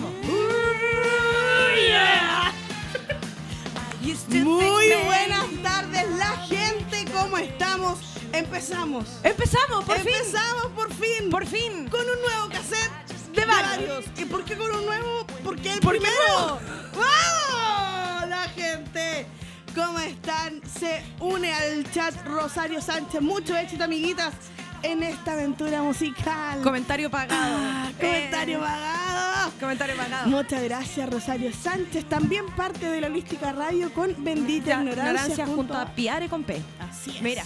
Vamos. Muy buenas tardes, la gente. ¿Cómo estamos? Empezamos. Empezamos, por fin. Empezamos por fin. Por fin. Con un nuevo cassette De varios. ¿Y por qué con un nuevo? Porque el Porque primero. nuevo. ¡Vamos! La gente. ¿Cómo están? Se une al chat Rosario Sánchez. Mucho éxito, amiguitas, en esta aventura musical. Comentario pagado. Ah, comentario Eh, pagado. Comentario pagado. Muchas gracias, Rosario Sánchez. También parte de la Holística Radio con Bendita Ya, Ignorancia, junto a Piare con P. Así es. Mira,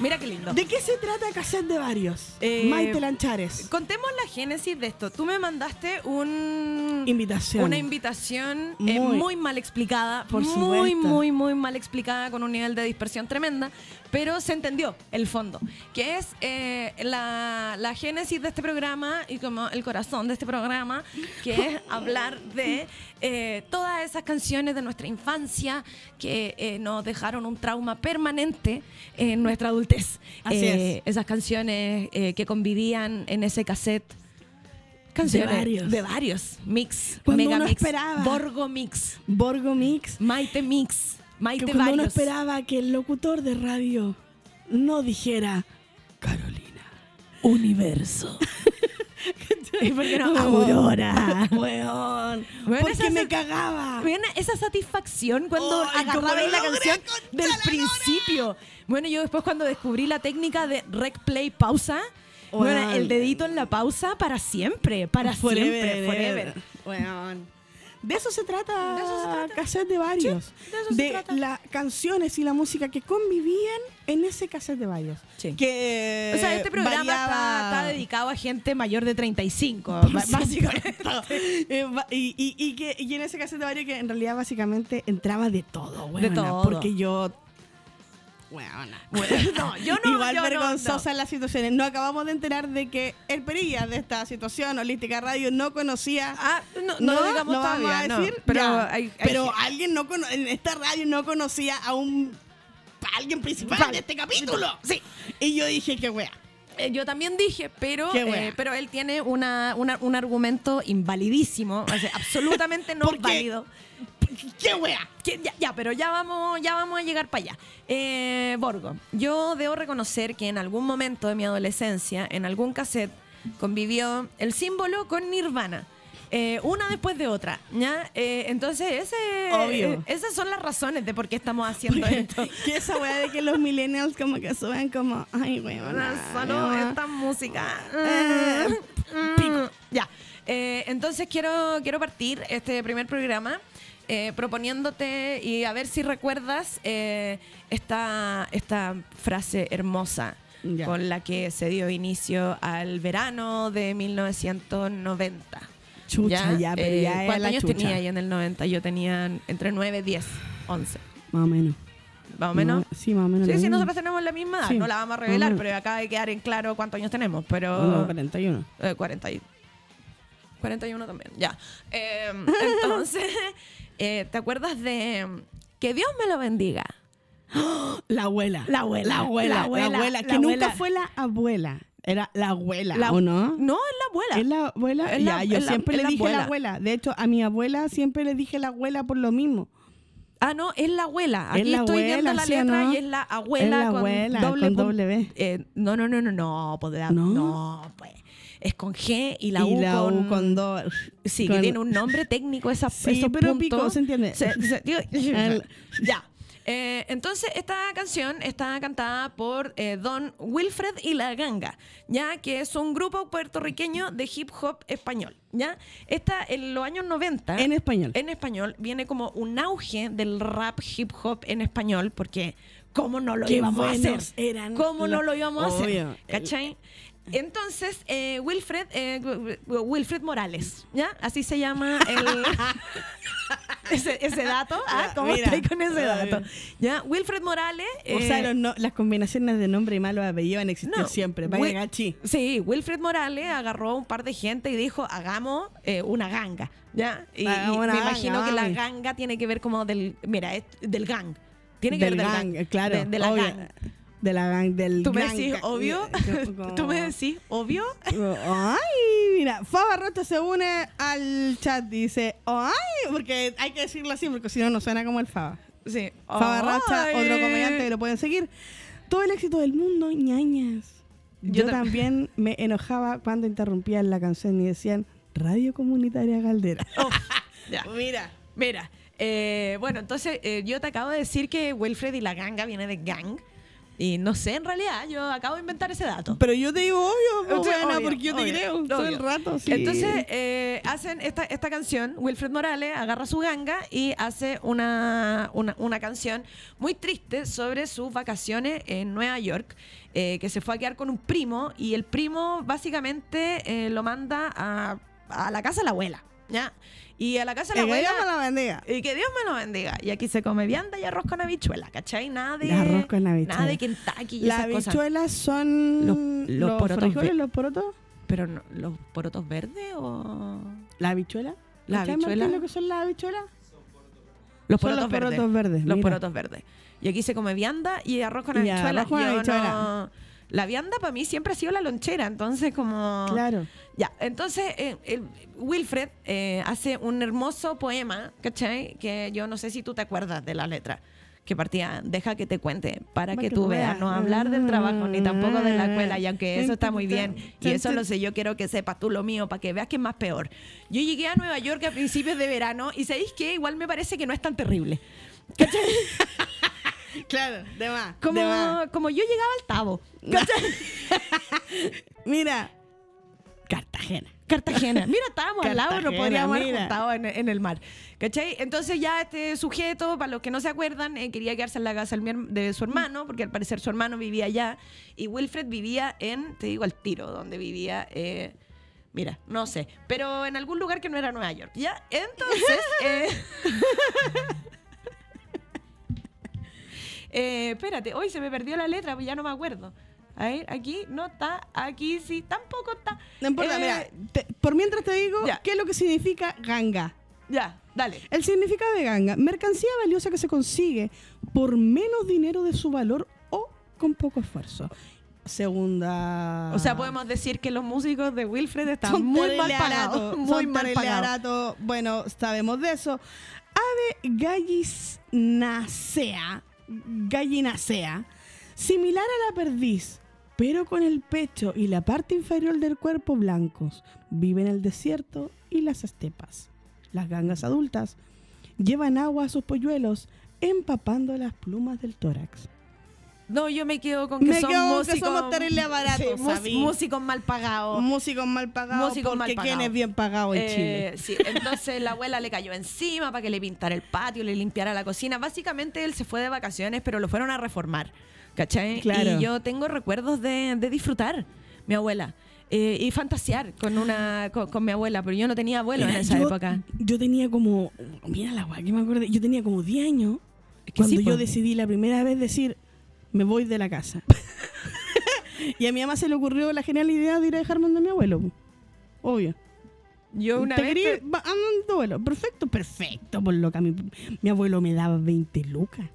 mira qué lindo. ¿De qué se trata Cassette de Varios? Eh, Maite Lanchares. Contemos la génesis de esto. Tú me mandaste un Invitación. una invitación eh, Muy. muy, mal explicada, Por muy, supuesto. muy, muy mal explicada, con un nivel de dispersión tremenda, pero se entendió el fondo, que es eh, la, la génesis de este programa y como el corazón de este programa, que es hablar de eh, todas esas canciones de nuestra infancia que eh, nos dejaron un trauma permanente en nuestra adultez. Así Eh, Esas canciones eh, que convivían en ese cassette. Canciones De varios. de varios. Mix, Cuando Mega uno Mix, esperaba. Borgo Mix, Borgo Mix. Maite Mix, Maite Que cuando uno varios. esperaba que el locutor de radio no dijera Carolina. Universo. ¿Y por qué no? Oh, Aurora. Weón. Porque me cagaba. Bueno, esa satisfacción cuando Ay, cómo agarraba lo la canción del principio. Bueno, yo después cuando descubrí la técnica de rec play pausa. Bueno, el dedito en la pausa para siempre, para siempre, forever. Weón. De eso se trata. De eso se trata. Cassette de varios. Sí, de eso se trata. las canciones y la música que convivían en ese cassette de varios. Sí. Que O sea, este programa está, está dedicado a gente mayor de 35, Por ba- básicamente. Eh, y, y- y que, y en ese cassette de varios que en realidad básicamente entraba de todo, De weona, todo. Porque yo. No, yo no, Igual yo vergonzosa no. las situaciones. No acabamos de enterar de que el perilla de esta situación, Holística Radio, no conocía. Ah, no, no, lo digamos vamos a no. decir, pero ya. hay- hay pero alguien no cono- en esta radio no conocía a un a alguien principal Vale. de este capítulo. Sí. Y yo dije que wea. Eh, yo también dije, pero, Qué eh, pero él tiene una, una- un argumento invalidísimo, o sea, absolutamente no ¿Por qué? válido. ¿Qué wea? Que ya, ya, pero ya vamos, ya vamos a llegar para allá. Eh, Borgo, yo debo reconocer que en algún momento de mi adolescencia, en algún cassette, convivió el símbolo con Nirvana. Eh, una después de otra, ¿ya? Eh, entonces, ese, Obvio. eh, esas son las razones de por qué estamos haciendo esto. Que esa wea de que los millennials como que suben como, ay, weona. Solo esta música. Eh, Mm, Ya. Eh, entonces quiero, quiero partir este primer programa eh, proponiéndote y a ver si recuerdas eh, esta, esta frase hermosa Ya. con la que se dio inicio al verano de 1990. Chucha, ya, pero Eh, ya ¿Cuántos años chucha. tenía ahí en el 90? Yo tenía entre 9, 10, 11. Más o menos. Más o menos. No, sí, más o menos. Sí, sí, mismo. nosotros tenemos la misma edad. Sí, No la vamos a revelar, pero acaba de quedar en claro cuántos años tenemos. Pero. No, 41. eh, 40 y- 41 también, ya. Eh, entonces, eh, ¿te acuerdas de Que Dios me lo bendiga? La abuela. La abuela, La abuela. la La abuela, abuela. la que nunca fue la abuela. Era la abuela, La- ¿o no? No, es la abuela. ¿Es la abuela? Es la- ya, yo es la- siempre es le la dije abuela. la abuela. De hecho, a mi abuela siempre le dije la abuela por lo mismo. Ah, no, es la abuela. Es Aquí la estoy viendo abuela, la ¿sí o letra no? y es la abuela Es la con abuela, doble con W. eh, no, no, no, no, no, la- ¿No? no, pues. Es con G y la y U la con, U con dos. Sí, con- que tiene un nombre técnico esa, Sí, esos pero puntos. pico, ¿se entiende? Se- se- digo- El- ya. Eh, entonces, esta canción está cantada por eh, Don Wilfred y La Ganga, ya que es un grupo puertorriqueño de hip hop español. ¿ya? Esta, en los años 90, En español. en español, viene como un auge del rap hip hop en español, porque ¿cómo no lo Qué íbamos a hacer? eran ¿Cómo no la- lo íbamos a hacer? Obvio. ¿Cachai? Entonces, eh, Wilfred, eh, Wilfred Morales, ¿ya? Así se llama el... ese, ese dato. ¿ah? ¿Cómo mira. estoy con ese Ah, dato? ¿Ya? Wilfred Morales... o sea, eh, los no- las combinaciones de nombre y malos apellidos han existido no, siempre. Vaya Wil- gachi. Sí, Wilfred Morales agarró a un par de gente y dijo, hagamos eh, una ganga, ¿ya? Y, Hagamos y me ganga, imagino que la ganga tiene que ver como del, mira, es del gang. Tiene que Del ver del gang, gang. claro, De, de la gang. De la gang del ¿Tú me decís obvio? ¿Tú me decís obvio? Ay, mira, Faba Rocha se une al chat, dice, ay, porque hay que decirlo así, porque si no, no suena como el Faba. Sí. Faba Rocha, Ay. otro comediante que lo pueden seguir. Todo el éxito del mundo, ñañas. Yo, Yo tam- también me enojaba cuando interrumpían la canción y decían, Radio Comunitaria Caldera. Ya. Mira. Mira, eh, bueno, entonces eh, yo te acabo de decir que Wilfred y la ganga viene de gang. Y no sé, en realidad, yo acabo de inventar ese dato. Pero yo te digo obvio, buena, obvio, porque yo te obvio, creo todo el rato. Sí. Entonces eh, hacen esta, esta canción, Wilfred Morales agarra su ganga y hace una, una, una canción muy triste sobre sus vacaciones en Nueva York, eh, que se fue a quedar con un primo y el primo básicamente eh, lo manda a, a la casa de la abuela, ¿ya? Y a la casa de la Eh, que abuela... Dios me la bendiga. Y que Dios me lo bendiga. Y aquí se come vianda y arroz con habichuela, ¿cachai? Nada de, arroz con habichuela. nada de Kentucky Las habichuelas son Los- los porotos frijoles, ve- los porotos. Pero no, ¿los porotos verdes o...? ¿La habichuela? La ¿Cachai, habichuela. Lo que son las habichuelas? Los Son porotos, los verdes. porotos verdes, Los mira. porotos verdes. Y aquí se come vianda y arroz con habichuela. arroz con Yo habichuela. no- La vianda para mí siempre ha sido la lonchera, entonces como... Claro. Ya, entonces eh, el- Wilfred eh, hace un hermoso poema, ¿cachai? Que yo no sé si tú te acuerdas de la letra. Que partía, deja que te cuente, para que tú veas, no hablar del trabajo ni tampoco de la escuela, y aunque eso está muy bien, y eso lo sé, yo quiero que sepas tú lo mío, para que veas que es más peor. Yo llegué a Nueva York a principios de verano, y ¿sabéis qué? Igual me parece que no es tan terrible. Claro, de más. Como, de más. como yo llegaba al Tabo. Mira, Cartagena. Cartagena. Mira, estábamos al lado, no Cartagena, podríamos haber juntado en, en el mar. ¿Cachai? Entonces ya este sujeto, para los que no se acuerdan, eh, quería quedarse en la casa de su hermano, porque al parecer su hermano vivía allá. Y Wilfred vivía en, te digo al tiro, donde vivía... eh, Mira, no sé, pero en algún lugar que no era Nueva York, ¿ya? Entonces, eh, eh, espérate, hoy se me perdió la letra, ya no me acuerdo. A ver, aquí no está, aquí sí, tampoco está. No importa, Eh, mira, te- por mientras te digo ya. qué es lo que significa ganga. Ya, dale. El significado de ganga, mercancía valiosa que se consigue por menos dinero de su valor o con poco esfuerzo. Segunda. O sea, podemos decir que los músicos de Wilfred están Son muy mal pagados. Muy son mal pagados. Bueno, sabemos de eso. Ave gallinacea, gallinacea, similar a la perdiz, pero con el pecho y la parte inferior del cuerpo blancos. Vive en el desierto y las estepas. Las gangas adultas llevan agua a sus polluelos, empapando las plumas del tórax. No, yo me quedo con que Me son quedo con que músicos. somos terrible baratos, Sí, músicos mal pagados. Músicos mal pagados, Músicos mal porque ¿quién pagados. es bien pagado en Eh, Chile? Sí, entonces la abuela le cayó encima para que le pintara el patio, le limpiara la cocina. Básicamente él se fue de vacaciones, pero lo fueron a reformar. ¿Cachai? Claro. Y yo tengo recuerdos de, de disfrutar, mi abuela. eh, y fantasear con una con, con mi abuela, pero yo no tenía abuelo en esa yo, época. Yo tenía como, mira la guay que me acuerdo, yo tenía como 10 años Es que cuando sí, yo decidí la primera vez decir, me voy de la casa. y a mi mamá se le ocurrió la genial idea de ir a dejarme donde mi abuelo. Obvio. Yo una ¿Te vez te- abuelo. Perfecto, perfecto, por loca. Mi, mi abuelo me daba 20 lucas.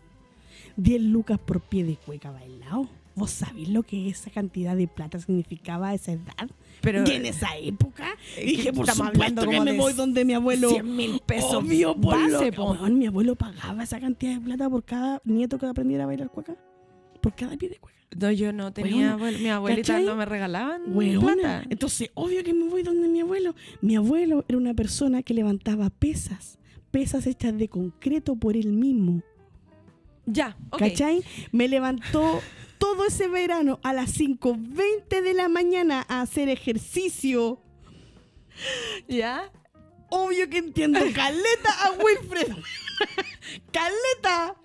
10 lucas por pie de cueca bailado. ¿Vos sabés lo que esa cantidad de plata significaba a esa edad? Pero- y en esa época Eh, dije, por supuesto hablando que me voy donde mi abuelo. 100 mil pesos Obvio, por base, lo-. Weón, mi abuelo pagaba esa cantidad de plata por cada nieto que aprendiera a bailar cueca. Por cada pie de cueca. No, yo no tenía abuelo. Mi abuelita ¿cachai? no me regalaban Weona. plata. Entonces, obvio que me voy donde mi abuelo. Mi abuelo era una persona que levantaba pesas. Pesas hechas de concreto por él mismo. Ya, ok. ¿Cachai? Me levantó todo ese verano a las 5.20 de la mañana a hacer ejercicio. ¿Ya? Obvio que entiendo. Caleta a Wilfred. Caleta.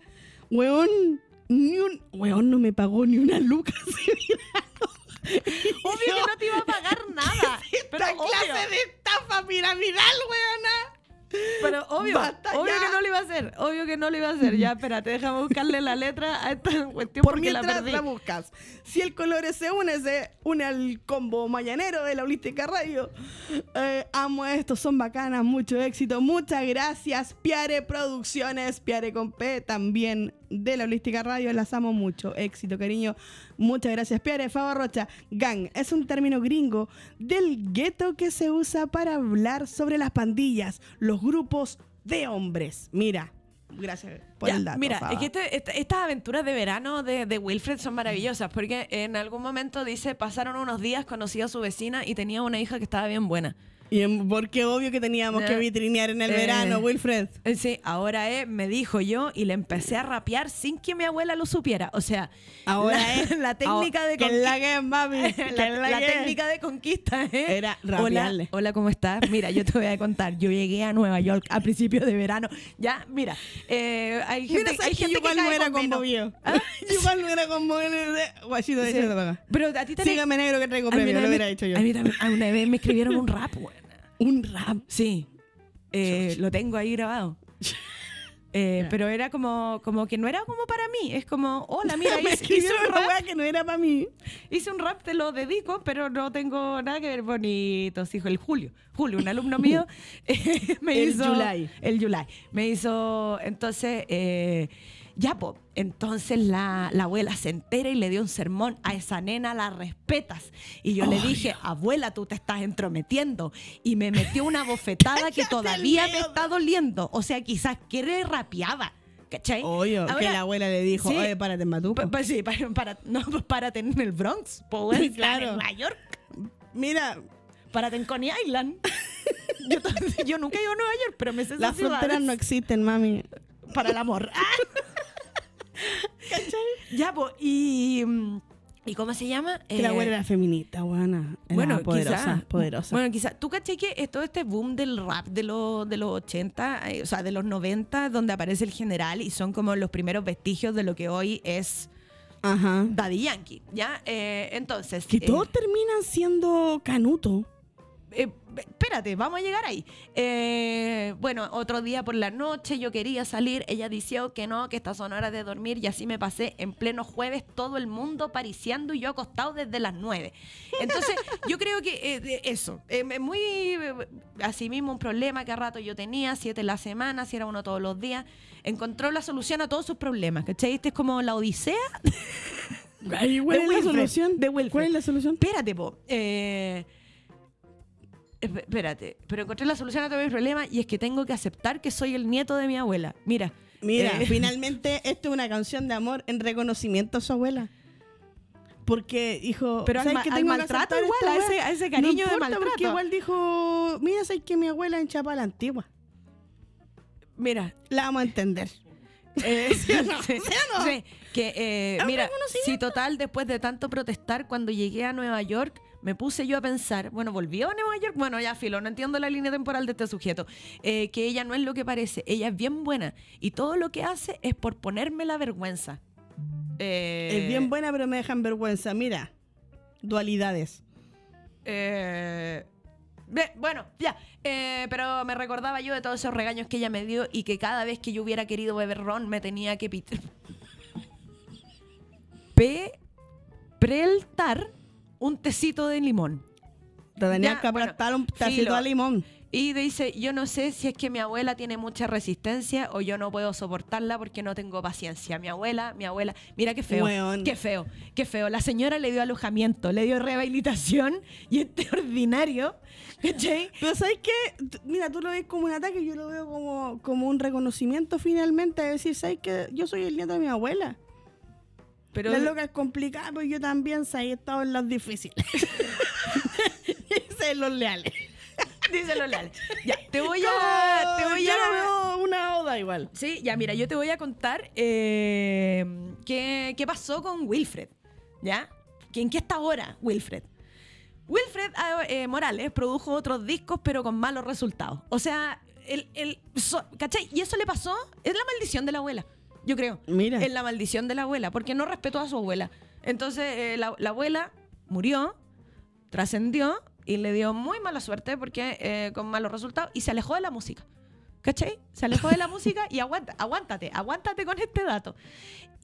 Weón, ni un. Weón no me pagó ni una luca ese verano. Obvio que no te iba a pagar nada. pero Esta obvio, clase de estafa piramidal, weona. Pero obvio, obvio que no lo iba a hacer. Obvio que no lo iba a hacer. Ya, espérate, déjame buscarle la letra a esta cuestión Por porque la perdí. la, buscas. Si el colores se une, se une al combo mañanero de la Holística Radio. Eh, amo esto, son bacanas, mucho éxito. Muchas gracias, Piare Producciones, Piare con P también de la Holística Radio. Las amo mucho. Éxito, cariño. Muchas gracias, Pierre. Fava Rocha. Gang es un término gringo del gueto que se usa para hablar sobre las pandillas, los grupos de hombres. Mira, gracias por Ya, el dato. mira, es que este- esta- estas aventuras de verano de, de Wilfred son maravillosas porque en algún momento dice, pasaron unos días, conocí a su vecina y tenía una hija que estaba bien buena. Y porque obvio que teníamos que vitrinear en el Eh, verano, Wilfred. Eh, Sí, ahora es, me dijo yo y le empecé a rapear sin que mi abuela lo supiera. O sea, Ahora la, es la técnica de que es la conqui- que es, mami. que la, la la que técnica de conquista ¿eh? Era hola, rapearle. hola, ¿cómo estás? Mira, yo te voy a contar. Yo llegué a Nueva York a principios de verano. Ya, mira, eh, hay gente, Mira, hay que gente yo igual que no era conmovido. ¿Ah? Igual no era conmovido. Guachito, de Sí. Pero a ti te Sígame negro que traigo premio, lo también- hubiera hecho yo. A mí también, a una vez me escribieron un rap, buena. Un rap. Sí, eh, lo tengo ahí grabado. Eh, pero era como, como que no era como para mí. Es como, hola, mira, me hice, un una rap, que no era para mí. hice un rap, te lo dedico, pero no tengo nada que ver bonito. Dijo el Julio. Julio, un alumno mío, eh, me El hizo. Yulai. El Yulai. Me hizo. Entonces, eh, ya, po. Entonces la, la abuela se entera y le dio un sermón. A esa nena la respetas. Y yo le dije, abuela, tú te estás entrometiendo. Y me metió una bofetada que todavía me está doliendo. O sea, quizás quiere rapeaba. ¿Cachai? Obvio, que la abuela le dijo, Sí. oye, párate en Matupo. Pa- pa- sí, para, para- no, para tener en el Bronx, po, weón, Claro. en Nueva York, Mira, para en Coney Island. yo, nunca he ido a Nueva York, pero me sé las ciudades fronteras no existen, mami. para el amor. Ya, pues, y, mm, ¿y cómo se llama? Que la Eh, abuela era feminista, buena. Era bueno, poderosa, quizá. poderosa. Bueno, quizá. ¿Tú caché que es todo este boom del rap de, los de los 80, eh, o sea, de los 90, donde aparece el general y son como los primeros vestigios de lo que hoy es Ajá. Daddy Yankee, ¿ya? Eh, entonces... Que eh, todos terminan siendo canuto. Eh, espérate, vamos a llegar ahí. Eh, bueno, otro día por la noche yo quería salir, ella decía que no, que estas son horas de dormir y así me pasé en pleno jueves todo el mundo pariciando y yo acostado desde las 9. Entonces, yo creo que eh, eso, eh, es muy, eh, así mismo un problema que a rato yo tenía, siete en la semana, si era uno todos los días, encontró la solución a todos sus problemas, ¿cachai? Este es como la odisea ¿Cuál de es la solución? de. ¿Cuál es la solución? Espérate, po. Eh, espérate, pero encontré la solución a todo mi problema y es que tengo que aceptar que soy el nieto de mi abuela. Mira. Mira, eh, finalmente esto es una canción de amor en reconocimiento a su abuela. Porque, hijo, Pero al ¿sabes ma- que al que maltrato igual, a ese- a ese cariño no de maltrato. Porque igual dijo, mira, sabes que mi abuela en Chapa la antigua. Mira. La vamos a entender. eh, ¿Sí o no? sí, ¿Sí o no? sí, que, eh, mira, si total, después de tanto protestar, cuando llegué a Nueva York, me puse yo a pensar, bueno, volvió a Nueva York, bueno, ya filo, no entiendo la línea temporal de este sujeto, eh, que ella no es lo que parece, ella es bien buena y todo lo que hace es por ponerme la vergüenza. Eh, Es bien buena, pero me dejan vergüenza. Mira, dualidades. Eh, bueno, ya. eh, pero me recordaba yo de todos esos regaños que ella me dio y que cada vez que yo hubiera querido beber ron me tenía que pitar. Pe preltar un tecito de limón. Te tenías que bueno, aplastar un tacito filo. de limón. Y dice, yo no sé si es que mi abuela tiene mucha resistencia o yo no puedo soportarla porque no tengo paciencia. Mi abuela, mi abuela, mira qué feo, qué feo, qué feo. La señora le dio alojamiento, le dio rehabilitación y este ordinario, ¿cachai? Pero ¿sabes qué? Mira, tú lo ves como un ataque, yo lo veo como, como un reconocimiento finalmente de decir, ¿sabes qué? Yo soy el nieto de mi abuela. Pero la loca es complicada, pero yo también sé, he estado en las difíciles. y sé en los leales. díselo, Lale. Ya, te voy a, te voy yo a, veo una oda igual. Sí, ya, mira, yo te voy a contar eh, qué, qué pasó con Wilfred, ¿ya? ¿Que ¿En qué está ahora Wilfred? Wilfred ah, eh, Morales produjo otros discos, pero con malos resultados. O sea, el, el, so- ¿cachai? Y eso le pasó, es la maldición de la abuela, yo creo. Mira. Es la maldición de la abuela, porque no respetó a su abuela. Entonces, eh, la, la abuela murió, trascendió y le dio muy mala suerte porque eh, con malos resultados y se alejó de la música. ¿Cachai? Se alejó de la música y aguanta, aguántate, aguántate con este dato.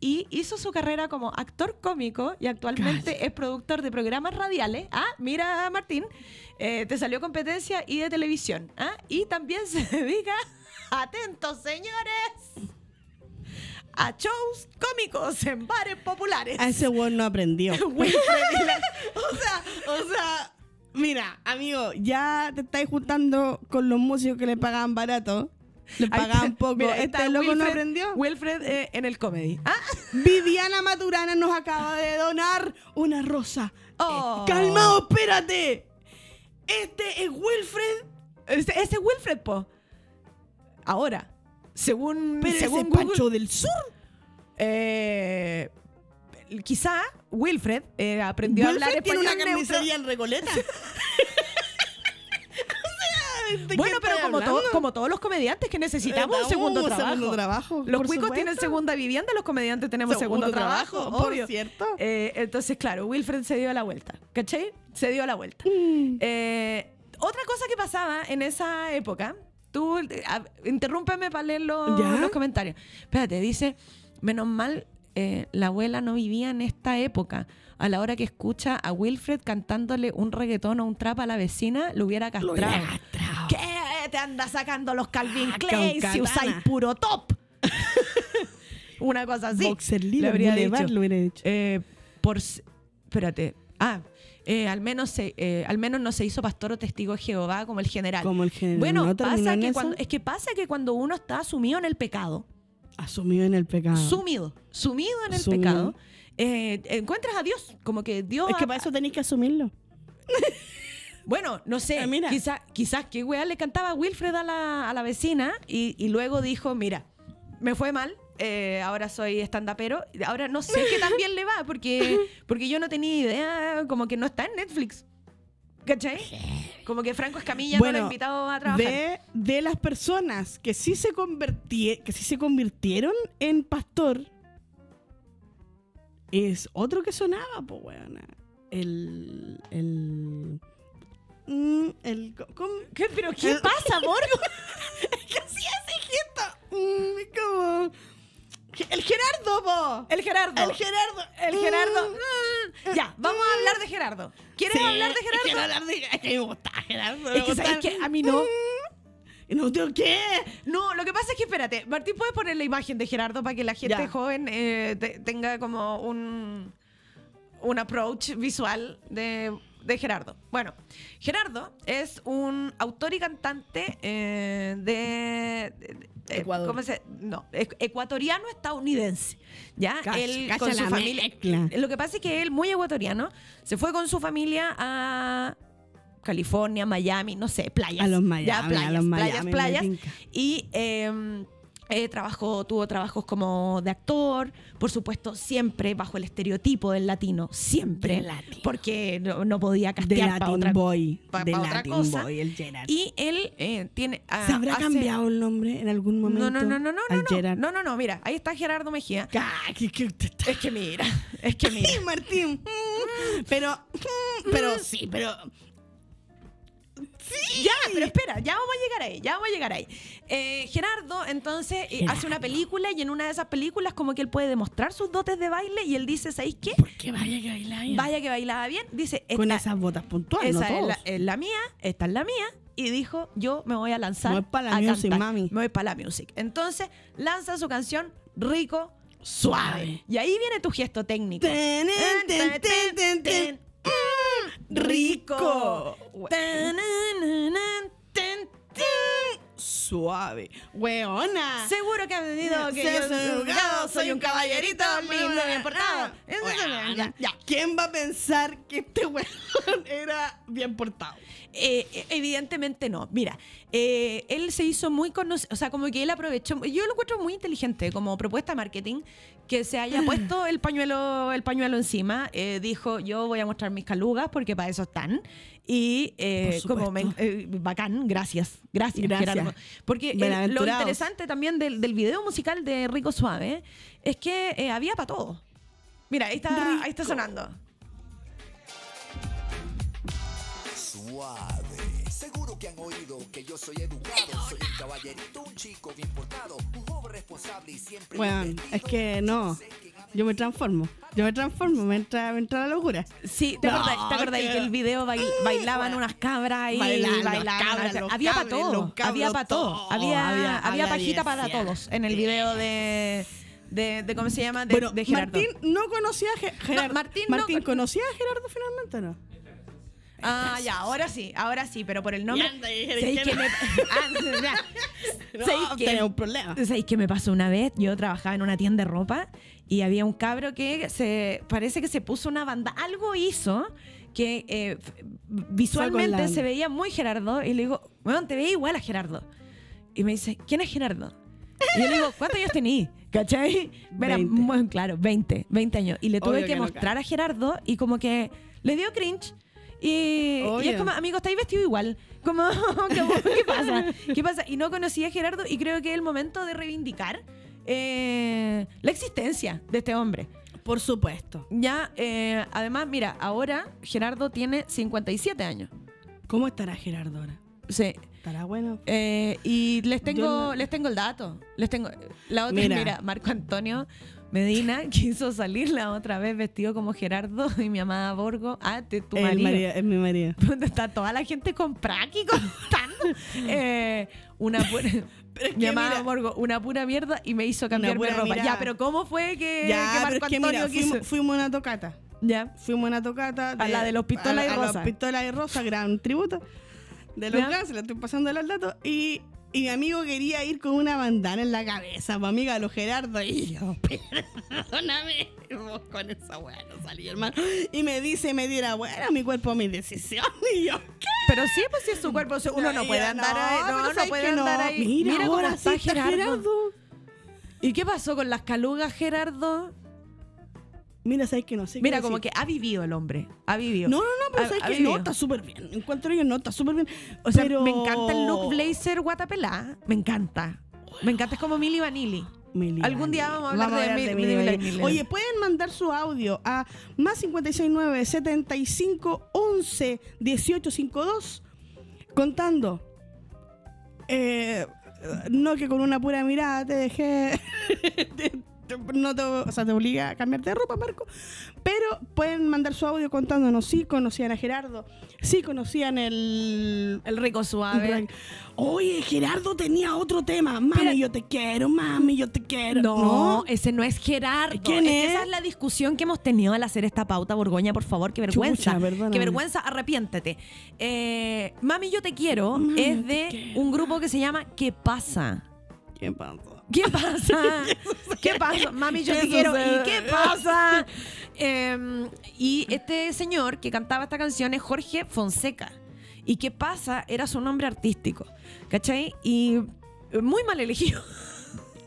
Y hizo su carrera como actor cómico y actualmente es productor de programas radiales. Ah, mira, Martín, eh, te salió competencia y de televisión. Ah, y también se dedica, atentos señores, a shows cómicos en bares populares. A ese weón no aprendió. O sea, o sea, mira, amigo, ya te estáis juntando con los músicos que le pagaban barato. Le pagaban poco. mira, este loco no aprendió. Wilfred eh, en el comedy. Ah, Viviana Maturana nos acaba de donar una rosa. Oh. Eh, calmado, espérate. Este es Wilfred, ese, ese es Wilfred, po. Ahora, según, pero según ese Google, Pancho del Sur. eh, quizá Wilfred eh, aprendió a hablar Wilfred tiene español una carnicería en Recoleta. O sea, ¿de Bueno, pero como, hablando? to- como todos los comediantes que necesitamos un segundo un trabajo. segundo trabajo, Los cuicos supuesto. tienen segunda vivienda, los comediantes tenemos segundo, Segundo trabajo, trabajo, por obvio. cierto. Eh, entonces, claro, Wilfred se dio la vuelta, ¿cachai? Se dio la vuelta. Mm. Eh, otra cosa que pasaba en esa época, tú, a- interrúmpeme para leer los, los comentarios. Espérate, dice, menos mal eh, la abuela no vivía en esta época. A la hora que escucha a Wilfred cantándole un reggaetón o un trap a la vecina, lo hubiera castrado. Lo hubiera castrado. ¿Qué te anda sacando los Calvin Ah, Klein si usáis puro top? Una cosa así. Boxer Libre, habría Boulevard dicho. lo hubiera dicho. Eh, por espérate. Ah, eh, al menos se- eh, al menos no se hizo pastor o testigo de Jehová como el general. Como el general. Bueno, ¿No terminó pasa que cuando, es que pasa que cuando uno está sumido en el pecado, Asumido en el pecado. sumido, sumido en el Sumido. pecado, eh, encuentras a Dios, como que Dios Es que para eso tenéis que asumirlo. Bueno, no sé, quizás quizás que weá le cantaba Wilfred a la, a la vecina y, y luego dijo, mira, me fue mal, eh, ahora soy estandapero, ahora no sé qué tan bien le va, porque, porque yo no tenía idea, como que no está en Netflix. ¿Cachai? Como que Franco Escamilla no lo ha invitado a trabajar. de, de las personas que sí se que sí se convirtieron en pastor, es otro que sonaba, pues weona. El. El. mm, el ¿cómo? ¿Qué, ¿Pero qué El- pasa, amor? ¿Qué hacía ese gesto? Mm, como. El Gerardo, po. El Gerardo. El Gerardo. El Gerardo. Mm. Mm, Ya, vamos a hablar de Gerardo. ¿Quieres Sí, hablar de Quiero Gerardo? hablar de Es que me gusta Gerardo. me Es que, ¿sabes qué? A mí no. Mm. ¿No tengo qué? No, lo que pasa es que, espérate, Martín, ¿puedes poner la imagen de Gerardo para que la gente Ya. joven eh, te- tenga como un, un approach visual de, de Gerardo? Bueno, Gerardo es un autor y cantante eh, de... Ecuador. ¿Cómo se No, ecuatoriano estadounidense. ¿Ya? Cacha- él con su la familia. mezcla. Lo que pasa es que él, muy ecuatoriano, se fue con su familia a California, Miami, no sé, playas. A los Ya, Miami, a playas, playas, Miami, playas. Y eh, eh, trabajó, tuvo trabajos como de actor, por supuesto, siempre bajo el estereotipo del latino, siempre. Latino. Porque no, no podía castear para Latin otra Boy. pa- de pa otra Latin cosa. Boy, el Gerard. Y él eh, tiene. ah, ¿Se habrá hace- cambiado el nombre en algún momento? No, no, no, no, no, al no, Gerard? no, no, no, mira, ahí está Gerardo Mejía. Es que mira, es que mira. Sí, Martín. Mm, Pero, mm, pero sí. Ya, pero espera, ya vamos a llegar ahí, ya vamos a llegar ahí. Eh, Gerardo, entonces, eh, hace una película y en una de esas películas como que él puede demostrar sus dotes de baile y él dice, ¿sabéis qué? Porque vaya que baila bien. Vaya que bailaba bien. Dice, Con esas botas puntuales, no esa es la, es la mía, esta es la mía. Y dijo, yo me voy a lanzar Me voy pa' la a music, cantar. mami. Me voy para la music. Entonces, lanza su canción Rico, Suave. Y ahí viene tu gesto técnico. Ten, ten, ten, ten, ten. Rico. Ten, ten. Suave. Weona. Seguro que ha venido que Soy yo soy un soy un caballerito lindo, bien portado. ¿Quién va a pensar que este weón era bien portado? Eh, eh, evidentemente no. Mira, eh, él se hizo muy conocido, o sea, como que él aprovechó, yo lo encuentro muy inteligente como propuesta de marketing, que se haya puesto el pañuelo, el pañuelo encima, eh, dijo, yo voy a mostrar mis calugas porque para eso están. Y eh, como me- eh, bacán, gracias, gracias, Gracias. Gerardo. Porque eh, lo interesante también del, del video musical de Rico Suave es que eh, había para todo. Mira, ahí está, ahí está sonando. Suave. Que han oído que yo soy educado. Soy un caballerito, un chico bien portado, un joven responsable y siempre. Divertido. es que no. Yo me transformo. Yo me transformo, me entra, me entra la locura. Sí, ¿te No, acordás, te acordás que- que el video bail- bailaban unas cabras y Bailaban cabras, había para todo, había para todo, había, Había- había, pajita para todos en el video de, de, de ¿cómo se llama? De, bueno, de Gerardo. Martín no conocía a Ge- Gerardo. Martín no con- conocía a Gerardo finalmente o no? Ah, ya, ahora sí, ahora sí, pero por el nombre. ¿Sabéis que me- Ah, ya. ¿Sabéis No, qué? tenía un problema. ¿Sabéis qué me pasó una vez? Yo trabajaba en una tienda de ropa y había un cabro que se parece que se puso una banda, algo hizo que eh, visualmente se veía muy Gerardo y le digo, bueno, te veía igual a Gerardo. Y me dice, ¿quién es Gerardo? Y yo le digo, ¿cuántos años tení? ¿Cachai? Era 20. muy claro, 20, 20 años. Y le tuve Obvio que, que no mostrar a Gerardo y como que le dio cringe. Y, y es como, amigo, estáis vestido igual. Como, como, ¿qué pasa? ¿Qué pasa? Y no conocía a Gerardo y creo que es el momento de reivindicar eh, la existencia de este hombre. Por supuesto. Ya, eh, además, mira, ahora Gerardo tiene 57 años. ¿Cómo estará Gerardo ahora? Sí. ¿Estará bueno? Eh, y les tengo, no- les tengo el dato. Les tengo. La otra, Mira. mira. Marco Antonio Medina quiso salir la otra vez vestido como Gerardo y mi amada Borgo. Ah, te- tu marido. es mi marido. donde está toda la gente con Praki contando. Eh, una pura, Pero es mi que amada mira- Borgo, una pura mierda y me hizo cambiarme pura ropa. mirada. Ya, pero ¿cómo fue que, Ya, Marco que Antonio mira, quiso? fuimos, una tocata. Ya. Fuimos a una tocata. A la de los Pistola y a- a Rosa. los Pistola y Rosa, gran tributo. De los gas, le estoy pasando los datos. Y, y mi amigo quería ir con una bandana en la cabeza, pues amiga, los Gerardo. Y yo, perdóname, vos con esa weá no salí, hermano. Y me dice, me dirá, bueno, mi cuerpo, mi decisión. Y yo, ¿qué? Pero sí, pues si es su cuerpo, uno no puede andar ahí. pero No, no ¿sabes puede andar ahí. Mira, cómo ahora está sí está Gerardo. Gerardo. ¿Y qué pasó con las calugas, Gerardo? Mira, sabes que no sé. qué Mira, como decir. que ha vivido el hombre. Ha vivido. No, no, no, pero Ha- sabes ha que vivido. no, está súper bien. Encuentro yo, no, está súper bien. O sea, Pero- me encanta el look blazer guatapelá. Me encanta. Me encanta, es como Milli Vanilli. Milli Algún día vamos a hablar de Mil- Milli Milli Vanilli. Vanilli. Oye, pueden mandar su audio a más 569 75 11 18 52 contando. Eh, no que con una pura mirada te dejé. te- no te, o sea, te obliga a cambiarte de ropa, Marco. Pero pueden mandar su audio contándonos si conocían a Gerardo, si conocían el, El rico suave. Oye, Gerardo tenía otro tema. Mami, Pero- yo te quiero, mami, yo te quiero. No, ese no es Gerardo. ¿Quién que es? esa es la discusión que hemos tenido al hacer esta pauta, Borgoña, por favor, qué vergüenza. Chucha, qué vergüenza, arrepiéntete. Eh, Mami, yo te quiero Mami, es de quiero. un grupo que se llama ¿Qué pasa? ¿Qué pasa? ¿Qué pasa? ¿Qué pasa? Mami, yo ¿Qué te quiero. ¿Y qué pasa? Em, y este señor que cantaba esta canción es Jorge Fonseca. ¿Y qué pasa? Era su nombre artístico. ¿Cachai? Y muy mal elegido.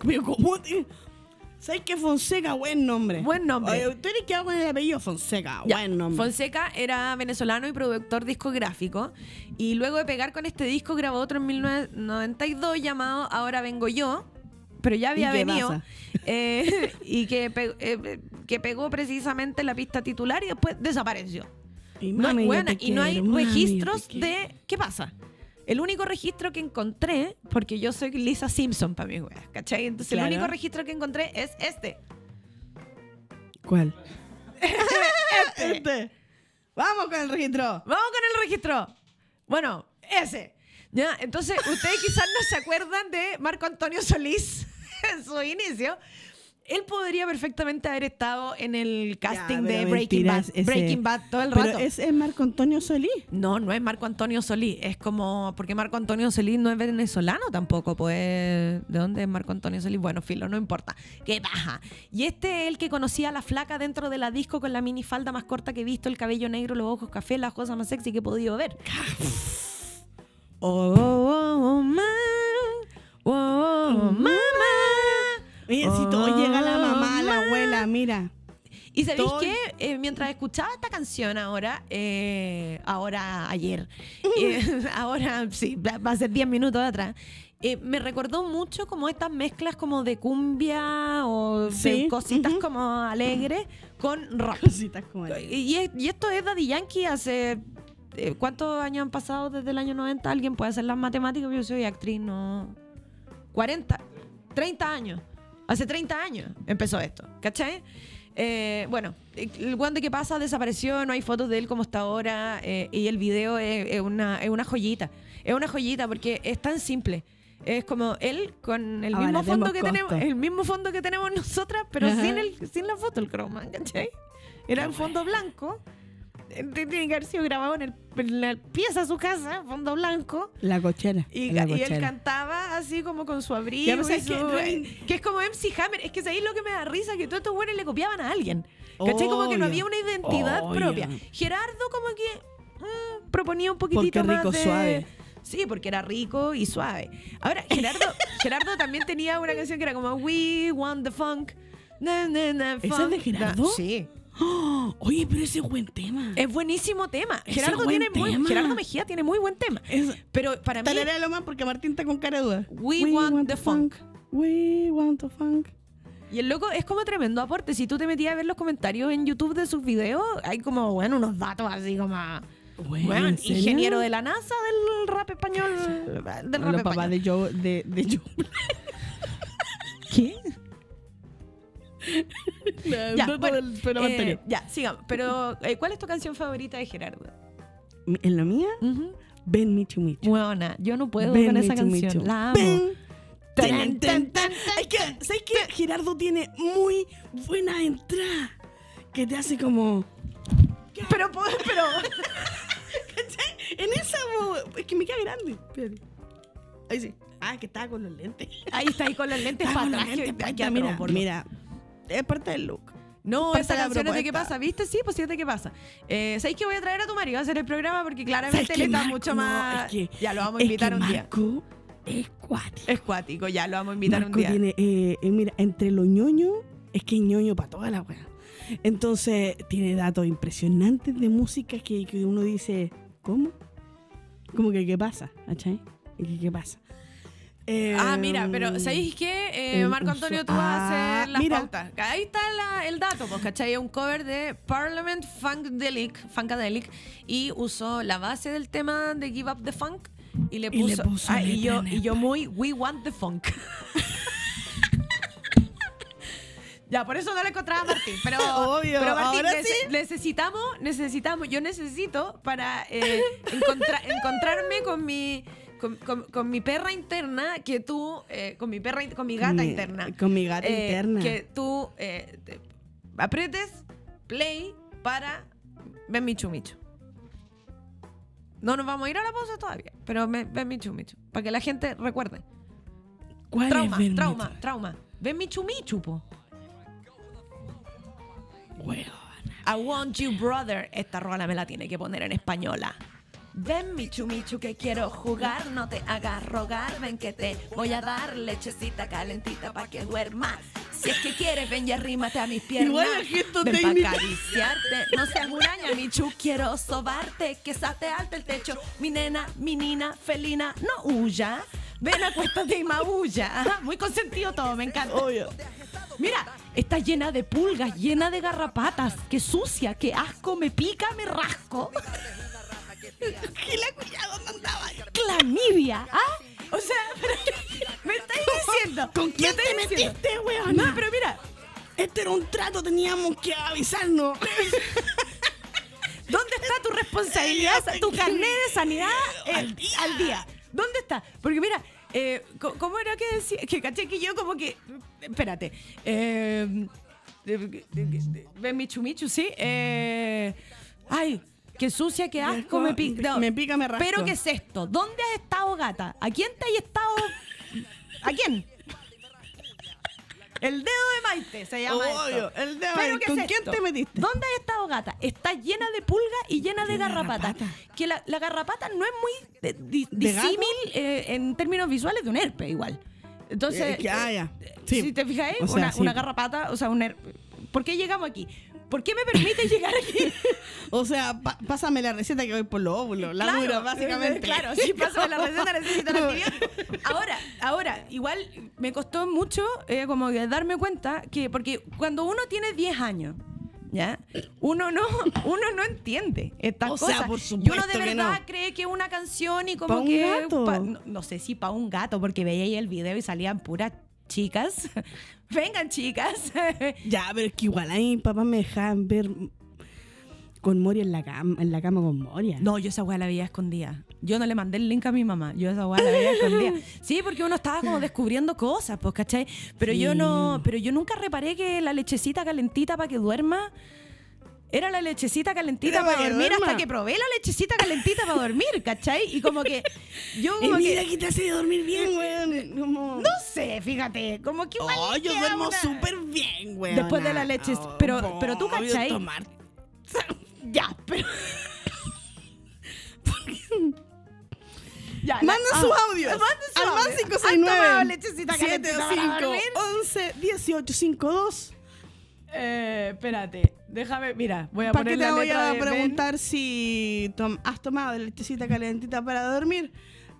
Pero ¿cómo te- ¿Sabes qué Fonseca? Buen nombre. Buen nombre. Oye, ¿Tú eres quedado con el apellido Fonseca? Ya, Buen nombre. Fonseca era venezolano y productor discográfico. Y luego de pegar con este disco, grabó otro en 1992 llamado Ahora Vengo Yo. Pero ya había ¿Y venido. eh, y que, pe- eh, que pegó precisamente la pista titular y después desapareció. y, No, mami, bueno, te y no hay registros de. ¿Qué pasa? El único registro que encontré, porque yo soy Lisa Simpson para mis weas, ¿cachai? Entonces Claro. el único registro que encontré es este. ¿Cuál? este. Vamos con el registro. Vamos con el registro. Bueno, ese. Ya, entonces ustedes quizás no se acuerdan de Marco Antonio Solís en su inicio. Él podría perfectamente haber estado en el casting Ya, de Breaking Bad, ese- Breaking Bad todo el Pero rato. ese es Marco Antonio Solí. No, no es Marco Antonio Solís. Es como. Porque Marco Antonio Solís no es venezolano tampoco. Pues. ¿De dónde es Marco Antonio Solís? Bueno, filo, no importa. ¡Qué baja! Y este es el que conocía a la flaca dentro de la disco con la minifalda más corta que he visto, el cabello negro, los ojos café, la cosa más sexy que he podido ver. Oh, oh, oh, ma, oh, oh, Mira, si todo llega la mamá, la abuela, mira. Y sabéis Todo- que eh, mientras escuchaba esta canción ahora, eh, ahora ayer, eh, ahora sí, va a ser 10 minutos atrás, eh, me recordó mucho como estas mezclas como de cumbia o de Sí, cositas como alegres con rap. Cositas como la- Y, es- y esto es Daddy Yankee hace... ¿Cuántos años han pasado desde el año 90? ¿Alguien puede hacer las matemáticas? Yo soy actriz, no... 40, 30 años. Hace 30 años empezó esto, ¿cachai? Eh, bueno, el guante que pasa desapareció, no hay fotos de él como está ahora eh, y el video es, es una, es una joyita. Es una joyita porque es tan simple. Es como él con el mismo fondo que tenemos, el mismo fondo que tenemos nosotras, pero Ajá. sin el, sin la foto, el croma, ¿cachai? Era un fondo blanco. Eh, Tiene que haber sido grabado en, el, en la pieza de su casa, fondo blanco. La cochera. Y, la y él cantaba así como con su abrigo. Ya, pero y ¿sabes su- qué? que, es como MC Hammer. Es que ahí lo que me da risa que todos estos buenos le copiaban a alguien. ¿Cachai? Como que no había una identidad Obvio. propia. Gerardo como que mm, proponía un Porque poquitito más rico, de... suave. Sí, porque era rico y suave. Ahora, Gerardo, Gerardo también tenía una canción que era como We Want the Funk. Na, na, na, ¿Esa es funk. de Gerardo? Na- sí. ¡Oh! Oye, pero ese es buen tema. Es buenísimo tema. Ese Gerardo, buen tiene muy. Gerardo Mejía tiene muy buen tema. Es- Pero para mí, Tararéalo más porque Martín está con cara de duda. We want the funk. We want the funk. Y el loco es como tremendo aporte. Si tú te metías a ver los comentarios en YouTube de sus videos, hay como, bueno, unos datos así como... Bueno, Bueno, ingeniero de la NASA del rap español. Del rap Los papás de Joe. De, de Joe. ¿Qué? Ya, Ya, no bueno, todo el programa eh, anterior. ya, sigamos. Pero, eh, ¿cuál es tu canción favorita de Gerardo? En la mía, Ben Michu Michu. Buena, yo no puedo Ben con esa Michu canción. Michu. La amo. Ben. Tan, Tan, tan. Es que, ¿sabes qué? Gerardo tiene muy buena entrada. Que te hace como. Pero, po- pero, ¿Cachai? En esa. Es que me queda grande. Espérate. Ahí sí. Ah, que estaba con los lentes. ahí está ahí con los lentes para con los atrás. lentes que- para que. Mira, mira. Es parte del look. No, esa canción es de qué pasa, ¿viste? Sí, pues sí es de qué pasa. Eh, ¿Sabéis que voy a traer a tu marido a hacer el programa? Porque claramente ¿Sabes le da Marco? mucho más. es que- ya lo vamos a es invitar que un día. Marco es cuático. Es cuático, ya lo vamos a invitar Marco un día. tiene, eh, eh, mira, entre los ñoños, es que es ñoño para toda la wea. Entonces, tiene datos impresionantes de música que, que uno dice, ¿cómo? ¿Cómo que qué pasa? ¿Cachai? ¿Y que qué pasa? Eh, Ah, mira, pero ¿sabéis qué? Eh, Marco Antonio, tú vas a Ah, hacer las mira. pautas. Ahí está la- el dato, pues, ¿cachai? Un cover de Parliament Funkadelic, Funkadelic y usó la base del tema de Give Up the Funk y le Y le puso, ah, y, yo, en y yo muy We Want the Funk. Ya, por eso no le encontraba a Martín. Pero, Obvio, pero Martín, ahora nece- sí. necesitamos, necesitamos, yo necesito para eh, encontra- encontrarme con mi, con, con- con mi perra interna, que tú, eh, con mi perra, con mi gata interna. Con mi gata eh, interna. Que tú eh, te- apretes play para Ven Michu Michu. No nos vamos a ir a la pausa todavía, pero ven Michu Michu. Para que la gente recuerde. ¿Cuál Trauma, es trauma, Michu? trauma. Ven Michu Michu, po. I want you, brother. Esta rola me la tiene que poner en española. Ven, Michu Michu, que quiero jugar. No te hagas rogar. Ven que te voy a dar lechecita calentita para que duermas. Si es que quieres, ven y arrímate a mis piernas. Igual el gesto ven técnico. pa' acariciarte. No seas muraña, Michu. Quiero sobarte. Que salte alto el techo. Mi nena, mi nina, felina, no huya. Ven, acuéstate y maulla. Muy consentido todo, me encanta. Obvio. Mira, está llena de pulgas, llena de garrapatas. Qué sucia, qué asco, me pica, me rasco. ¿Qué la cuya dónde andaba? Clamidia, ¿ah? O sea, me estáis diciendo. ¿Con quién me te diciendo- metiste, weona? No, pero mira, Este era un trato, teníamos que avisarnos. ¿dónde está tu responsabilidad, tu carnet de sanidad eh, Al día. al día? ¿Dónde está? Porque mira, eh, ¿cómo era que decía? Que caché que yo como que... Espérate. Eh, Ven Michu Michu, sí. Eh, ay, qué sucia, qué asco, me pica. Me pica, me rasco. Pero ¿qué es esto? ¿Dónde has estado, gata? ¿A quién te has estado? ¿A quién? El dedo de Maite se llama Obvio, esto. el dedo de ¿Pero ¿Con es quién esto? te metiste? ¿Dónde has estado, gata? Está llena de pulga y llena de De garrapatas. garrapata. Que la, la garrapata no es muy eh, di- disímil eh, en términos visuales de un herpes igual. Entonces, Eh, que- ah, ya. Sí. si te fijáis, O sea, una, sí. una garrapata, o sea, un herpes. ¿Por qué llegamos aquí? ¿Por qué me permite llegar aquí? O sea, pásame la receta que voy por los óvulos. La Claro, dura, eh, básicamente. Claro, si paso la receta necesito el antibiótico. Ahora, ahora, igual me costó mucho eh, como que darme cuenta que, porque cuando uno tiene 10 años, ¿ya? Uno no, uno no entiende estas O sea, cosas. por y uno supuesto de que verdad no. cree que es una canción y como Pa' un que. gato. pa- no, no sé si para un gato, porque veía ahí el video y salían puras chicas. Vengan, chicas. Ya, pero es que igual a mi papá me dejaban ver con Moria en la cama, en la cama con Moria. no, yo esa weá la veía escondida. Yo no le mandé el link a mi mamá. Yo esa weá la veía escondida. Sí, porque uno estaba como descubriendo cosas, pues, ¿cachai? Pero yo no, pero yo nunca reparé que la lechecita calentita para que duerma era la lechecita calentita Era para dormir hasta que probé la lechecita calentita para dormir, ¿cachai? Y como que yo Y como mira que que te hace dormir bien, weón. Como... no sé, fíjate, como que igual Oh, yo duermo una- súper bien, weón. Después de la leche, pero- pero tú, ¿cachai? Tomar. Ya, pero Ya, la- Manden ah, sus audios. manden sus Al más audios. 569 ¿Han tomado lechecita calentita para 75 dormir? 11 18 52 Eh, espérate, déjame, mira, voy a ¿Para poner qué te la voy letra a de Ben. preguntar si tom- has tomado lechecita calentita para dormir?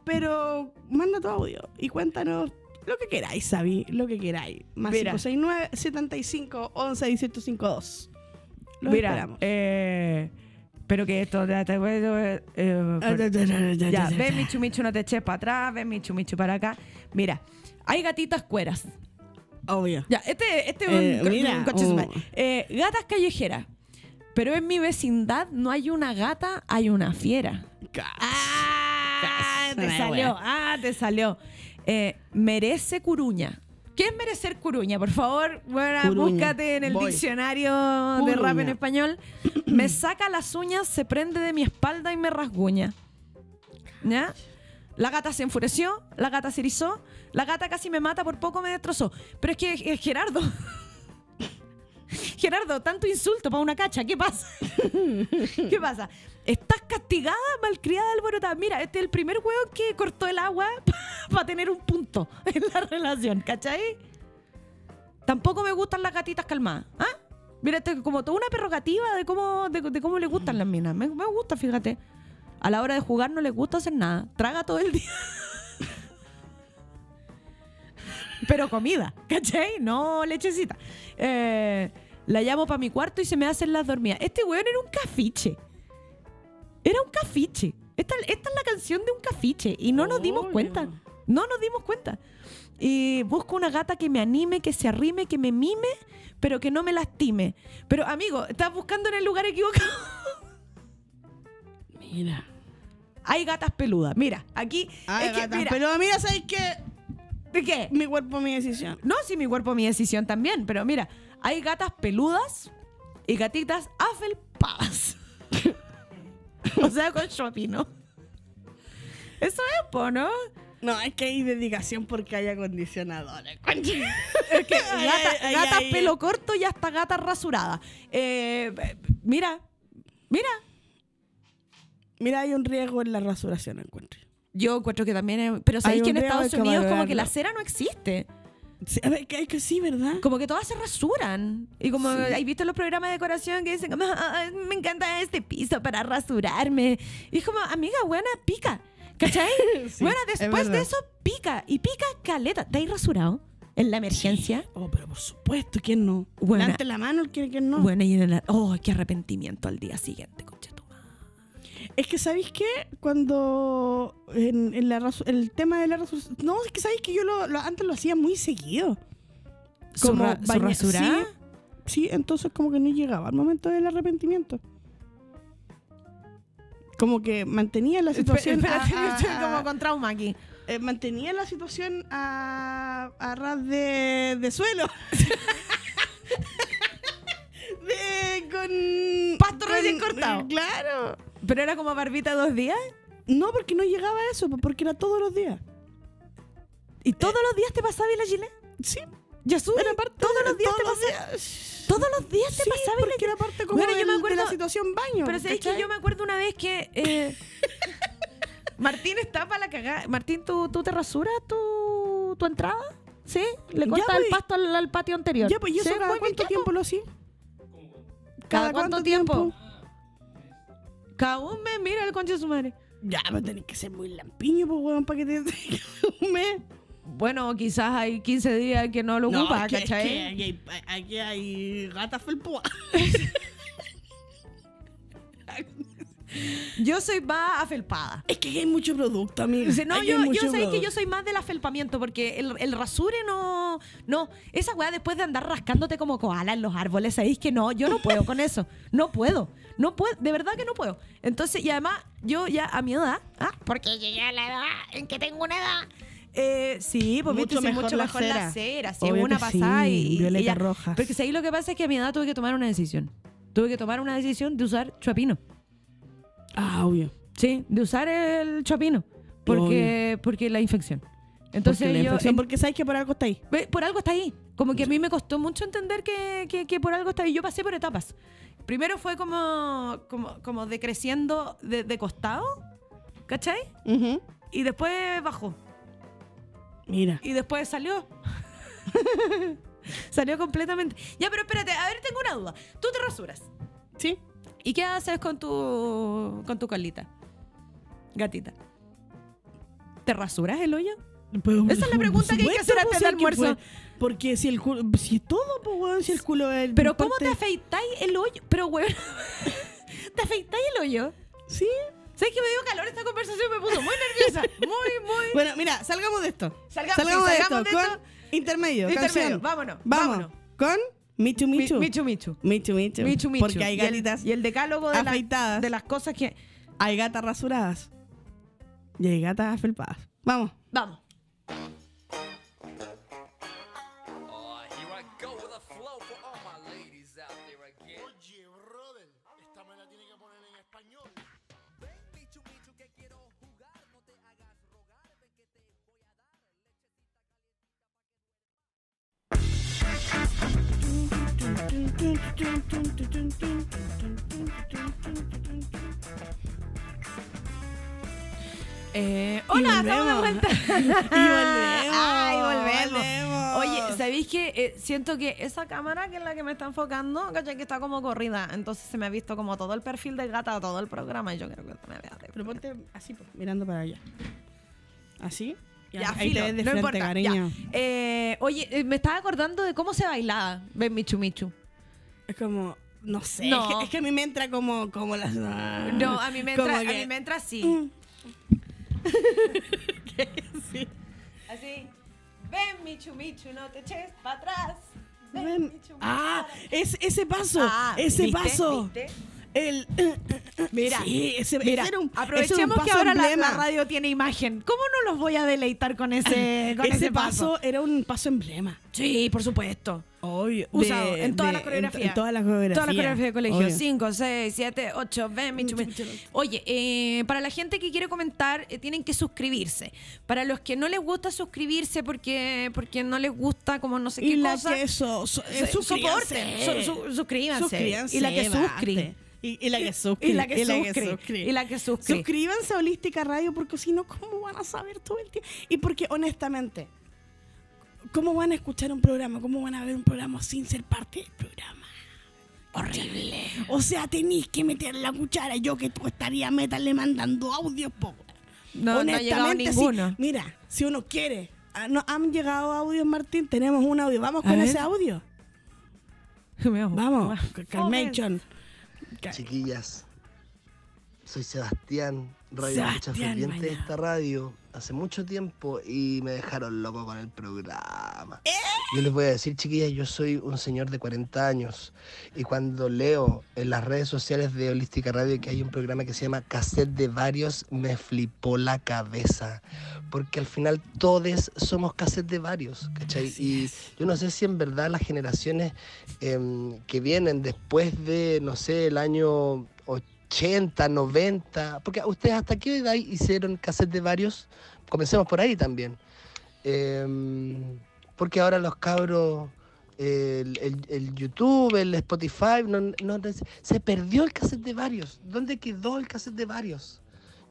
Pero manda tu audio y cuéntanos lo que queráis, Sabi, lo que queráis. Más Mira. 569 75 11 18 52. Lo Mira, esperamos. eh, pero que esto eh, eh, Ya, ven Michu Michu, no te eches para atrás, ven Michu Michu para acá. Mira, hay gatitas cueras. Obvio. Ya, este, este es Eh, un, mira, un coche oh. Eh, gatas callejeras. Pero en mi vecindad no hay una gata, hay una fiera. Ah, te salió. Ah, te salió. Eh, merece curuña. ¿Qué es merecer curuña? Por favor, Curuña. búscate en el Voy. diccionario de rap en español. me saca las uñas, se prende de mi espalda y me rasguña. ¿Ya? La gata se enfureció, la gata se erizó, la gata casi me mata, por poco me destrozó. Pero es que Gerardo. Gerardo, tanto insulto para una cacha, ¿qué pasa? ¿Qué pasa? Estás castigada, malcriada, alborotada. Mira, este es el primer huevo que cortó el agua para tener un punto en la relación, ¿cachai? Tampoco me gustan las gatitas calmadas. ¿Ah? Mira, esto es como toda una prerrogativa de cómo, de, de cómo le gustan las minas. Me, me gusta, fíjate. A la hora de jugar no les gusta hacer nada. Traga todo el día. Pero comida, ¿cachai? No lechecita. Eh, la llamo para mi cuarto y se me hacen las dormidas. Este weón era un cafiche. Era un cafiche. Esta, esta es la canción de un cafiche. Y no nos dimos cuenta. No nos dimos cuenta. Y busco una gata que me anime, que se arrime, que me mime, pero que no me lastime. Pero, amigo, estás buscando en el lugar equivocado. Mira. Hay gatas peludas. Mira, aquí. Ay, es que, gata, mira, pero mira, ¿sabes qué? ¿De qué? Mi cuerpo, mi decisión. No, si mi cuerpo, mi decisión también. Pero mira, hay gatas peludas y gatitas afelpadas. o sea, con shopping, ¿no? Eso es, po, ¿no? No, es que hay dedicación porque hay acondicionadores. Es que Ay, gata- ay, gatas ay, pelo corto y hasta gatas rasuradas. Eh, mira, mira. Mira, hay un riesgo en la rasuración, encuentro. Yo encuentro que también es... Pero sabéis que en Estados Unidos como que la cera no existe. Sí, a ver, que, es que sí, ¿verdad? Como que todas se rasuran. Y como Sí. hay visto los programas de decoración que dicen, como, "Ah, me encanta este piso para rasurarme. Y es como, amiga, buena, pica. ¿Cachai? Sí, bueno, es después de eso, pica. Y pica caleta. ¿Te has rasurado? En la emergencia. Oh, pero por supuesto, ¿quién no? Levante la mano, ¿quién, quién no? Bueno, y en el... Oh, qué arrepentimiento al día siguiente. Es que, ¿sabéis qué? Cuando en, en la el tema de la rasuración... No, es que ¿sabéis que yo lo, lo- antes lo hacía muy seguido. ¿Su, Como ra- su baña- rasurada? Sí, sí, entonces como que no llegaba al momento del arrepentimiento. Como que mantenía la situación... Espérate, a- a- estoy a- como con trauma aquí. eh, mantenía la situación a, a ras de, de suelo. de, con... Pasto recién cortado. Claro. ¿Pero era como barbita dos días? No, porque no llegaba a eso, pues, porque era todos los días. ¿Y todos los días te pasaba la chile? Sí, Jesús, era parte todos de- los días te todos los pasaba. días. Todos los días te Sí, pasaba porque era parte como Bueno, yo me de acuerdo- la situación baño. Pero sabéis que yo me acuerdo una vez que eh, Martín está para la cagada. Martín, ¿tú, tú te rasuras tu, tu entrada? ¿Sí? ¿Le Ya, cortas el pues. pasto al, al patio anterior? Ya, pues, ¿y eso ¿Sí? cada bien, cuánto ya, tiempo pues. lo hacía? ¿Cada cuánto tiempo? Cada un mes, mira el concha de su madre. Ya, pero tenés que ser muy lampiño, pues, weón, para que te un mes. Bueno, quizás hay 15 días que no lo ocupa, es que- es ¿cachai? que aquí, hay, aquí hay gatas felpúas. Yo soy más afelpada. Es que hay mucho producto, amigo. Dice, no, yo, hay yo sé que yo soy más del afelpamiento porque el, el rasure no. No, esa weá después de andar rascándote como koala en los árboles, sabéis que no, yo no puedo con eso. No puedo. No puedo, de verdad que no puedo. Entonces, y además, yo ya a mi edad, ¿ah? porque llegué a la edad en que tengo una edad. Eh, sí, pues Mucho mejor mucho la mejor la cera. cera. Sí, una sí, pasada y. violeta rojas. Porque ahí lo que pasa es que a mi edad tuve que tomar una decisión. Tuve que tomar una decisión de usar chuapino. Ah, obvio. Sí, de usar el chuapino. Porque, porque la infección. Entonces porque la infección, porque sabes que por algo está ahí. por algo está ahí. Como que a mí me costó mucho entender que, que- que por algo está ahí. Yo pasé por etapas. Primero fue como, como, como decreciendo de, de costado, ¿cachai? Y después bajó. Mira. Y después salió. salió completamente. Ya, pero espérate, a ver, tengo una duda. Tú te rasuras. Sí. ¿Y qué haces con tu, con tu colita? Gatita. ¿Te rasuras el hoyo? Pero, Esa es la pregunta que hay que hacer antes del almuerzo. Porque si el culo. Si es todo, pues, weón, si el culo es. Pero ¿cómo parte- te afeitáis el hoyo? Pero, weón, ¿te afeitáis el hoyo? Sí. ¿Sabes que me dio calor esta conversación? Me puso muy nerviosa. Muy, muy... Bueno, mira, salgamos de esto. Salgamos, sí, de salgamos esto. de con intermedio, Intermedio, canción. vámonos, vámonos. Con Michu Mi- Michu. Michu Michu. Michu Michu. Michu Michu. Porque hay Y el- gatitas. Y el, decálogo de, la- afeitadas. de las cosas que... Hay gatas rasuradas. Y hay gatas afelpadas. Vamos. Vamos. Eh, hola, estamos de vuelta. Y volvemos. Ay, volvemos. volvemos. Oye, ¿sabéis que eh, siento que esa cámara que es la que me está enfocando, ¿cachai? Que está como corrida. Entonces se me ha visto como todo el perfil de gata, todo el programa. Y yo creo que me vea de Pero ponte así, mirando para allá. ¿Así? Ya, ahí filo, te ves de no frente, importa, cariño. Eh, oye, me estaba acordando de cómo se bailaba Ven Michu Michu. Es como, no sé, No. Es, que, es que a mí me entra como, como las... No, a mí me entra, a que- mí me entra así. Mm. Sí. Así. Ven Michu Michu, no te eches para atrás. Ven, Ven. Michu Michu. Ah, es, ese paso, Ah, ese ¿viste? paso. ¿Viste? El, Mira, sí, ese, Mira, ese era un, aprovechemos que ahora la, radio tiene imagen. ¿Cómo no los voy a deleitar con ese, con ese, ese, paso era un paso emblema. Sí, por supuesto. Obvio. Usado de- en toda de- la coreografía. En, toda la coreografía. Toda la coreografía de colegio. Obvio. 5, 6, 7, 8, ven, Michu, Michu. Oye, eh, para la gente que quiere comentar, eh, tienen que suscribirse. Para los que no les gusta suscribirse porque, porque no les gusta como no sé Y qué la cosa, que eso, so, eh, su- suscríbanse. soporten, su- su- suscríbanse. Suscríbanse, Y la que bate. Y, y la que suscri. Y la que suscri. Y la que suscri. Suscríbanse a Holística Radio porque si no, ¿cómo van a saber todo el tiempo? Y porque honestamente, ¿cómo van a escuchar un programa? ¿Cómo van a ver un programa sin ser parte del programa? Horrible. O sea, tenéis que meter la cuchara. Yo que tú estaría meterle mandando audios, po. No, sí. ninguno. mira, si uno quiere, ah, no, han llegado audios, Martín, tenemos un audio. Vamos A con ver. ese audio. Vamos, Calmation. Chiquillas, soy Sebastián, radio escucha ferviente de esta radio hace mucho tiempo y me dejaron loco con el programa. ¿Eh? Yo les voy a decir, chiquillas, yo soy un señor de 40 años y cuando leo en las redes sociales de Holística Radio que hay un programa que se llama Cassette de Varios, me flipó la cabeza. Porque al final todos somos cassette de varios, ¿cachai? Así y es. yo no sé si en verdad las generaciones em, que vienen después de, no sé, el año 80, 90, porque ustedes hasta qué edad hicieron cassette de varios, comencemos por ahí también. Em, porque ahora los cabros, el, el- el YouTube, el Spotify, no, no- se perdió el cassette de varios. ¿Dónde quedó el cassette de varios?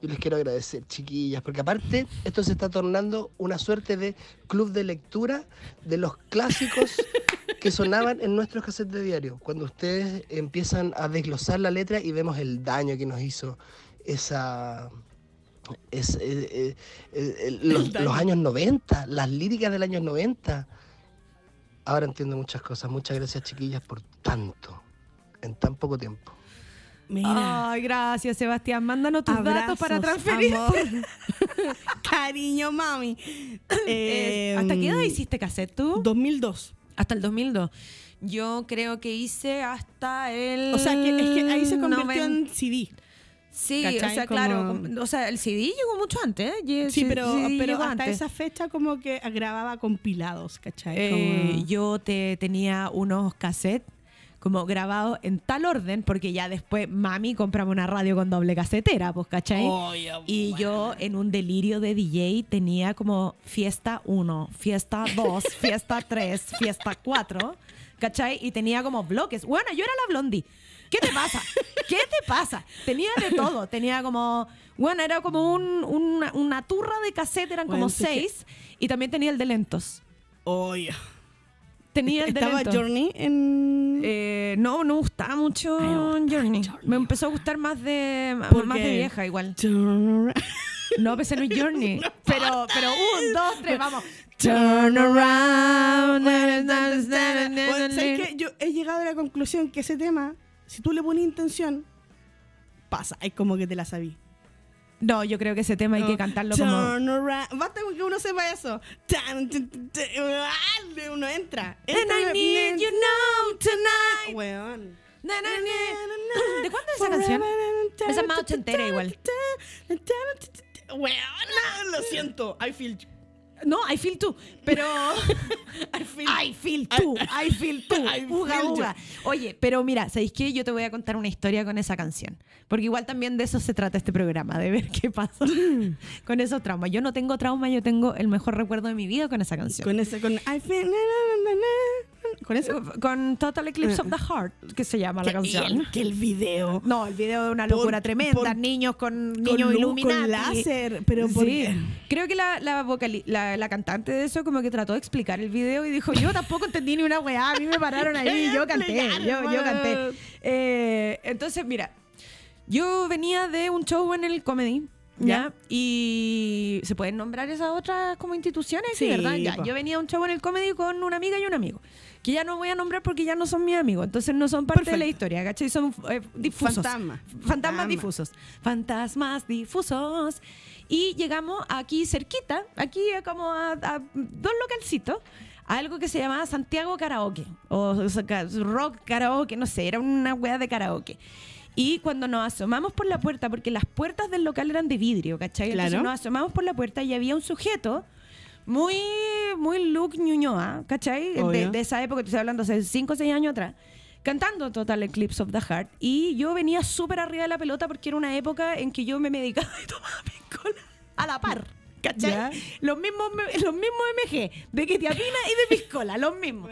Yo les quiero agradecer, chiquillas, porque aparte esto se está tornando una suerte de club de lectura de los clásicos que sonaban en nuestros cassettes de diario. Cuando ustedes empiezan a desglosar la letra y vemos el daño que nos hizo esa... es- eh, eh, los, años 90, las líricas del año 90. Ahora entiendo muchas cosas. Muchas gracias, chiquillas, por tanto, en tan poco tiempo. Mira. Ay, gracias, Sebastián. Mándanos tus datos para transferir. amor. Cariño, mami. Eh, ¿Hasta qué edad hiciste cassette tú? 2002. Hasta el 2002. Yo creo que hice hasta el. O sea, que, es que ahí se convirtió noven- en CD. Sí, ¿cachai? o sea, Como- claro. O sea, el CD llegó mucho antes. ¿eh? Sí, pero, pero hasta antes. esa fecha como que grababa compilados, ¿cachai? Eh, yo te tenía unos cassettes como grabados en tal orden, porque ya después mami compraba una radio con doble casetera, pues, ¿cachai? Y yo en un delirio de DJ tenía como fiesta 1, fiesta 2, fiesta 3, fiesta 4, ¿cachai? Y tenía como bloques. Bueno, yo era la blondie. ¿Qué te pasa? ¿Qué te pasa? Tenía de todo. Tenía como, bueno, era como un- una, una turra de cassette, eran Bueno, como que- seis. Y también tenía el de lentos. Oye. Tenía el Estaba. Journey en... Eh, no, no me gustaba mucho Journey. Journey. Me empezó a gustar más de, ¿Por más de vieja igual. No, pensé no es Journey. pero, pero un, dos, tres, vamos. Turn around. Bueno, ¿sabes qué? Yo he llegado a la conclusión que ese tema, si tú le pones intención, pasa. Es como que te la sabí. No, yo creo que ese tema hay que cantarlo como. Basta con que uno sepa eso. Ah, Uno entra. And I need you now tonight. Weón. ¿De cuándo es esa canción? Esa es más ochentera igual. Weón, lo siento. I feel. No, I feel too. Pero. I feel I feel too. I feel too. I Uga, feel you. uga. Oye, pero mira, ¿sabéis qué? Yo te voy a contar una historia con esa canción. Porque igual también de eso se trata este programa, de ver qué pasa con esos traumas. Yo no tengo trauma, yo tengo el mejor recuerdo de mi vida con esa canción. Con ese, con I feel, na, na, na, na. Con eso. Con Total Eclipse of the Heart, que se llama la Y canción. el, que el video. No, el video de una Por- locura tremenda. por- niños con Con niños. Con láser. Pero ¿por Sí. qué? Creo que la, la, vocali- la, la cantante de eso como que trató de explicar el video y dijo, yo tampoco entendí ni una weá, a mí me pararon ahí, yo canté, yo, yo canté. Eh, entonces, mira, yo venía de un show en el comedy. ¿Ya? Ya. Y se pueden nombrar esas otras como instituciones, sí, ¿verdad? Ya, yo venía a un show en el comedy con una amiga y un amigo, que ya no voy a nombrar porque ya no son mis amigos, entonces no son parte de la Perfecto. historia, ¿cachai? Son eh, difusos. Fantasma. Fantasmas Fantasma. difusos. Fantasmas difusos. Y llegamos aquí cerquita, aquí como a, a dos localcitos, a algo que se llamaba Santiago Karaoke. O, ca- rock karaoke, no sé, era una wea de karaoke. Y cuando nos asomamos por la puerta, porque las puertas del local eran de vidrio, ¿cachai? Entonces Claro. nos asomamos por la puerta y había un sujeto muy, muy Luke Ñuñoa, ¿cachai? De, de esa época, te estoy hablando hace 5 o 6 años atrás, cantando Total Eclipse of the Heart. Y yo venía súper arriba de la pelota porque era una época en que yo me medicaba y tomaba piscola a la par. ¿Cachai? Ya. Los mismos, los mismos MG, de ketiapina y de piscola, los mismos.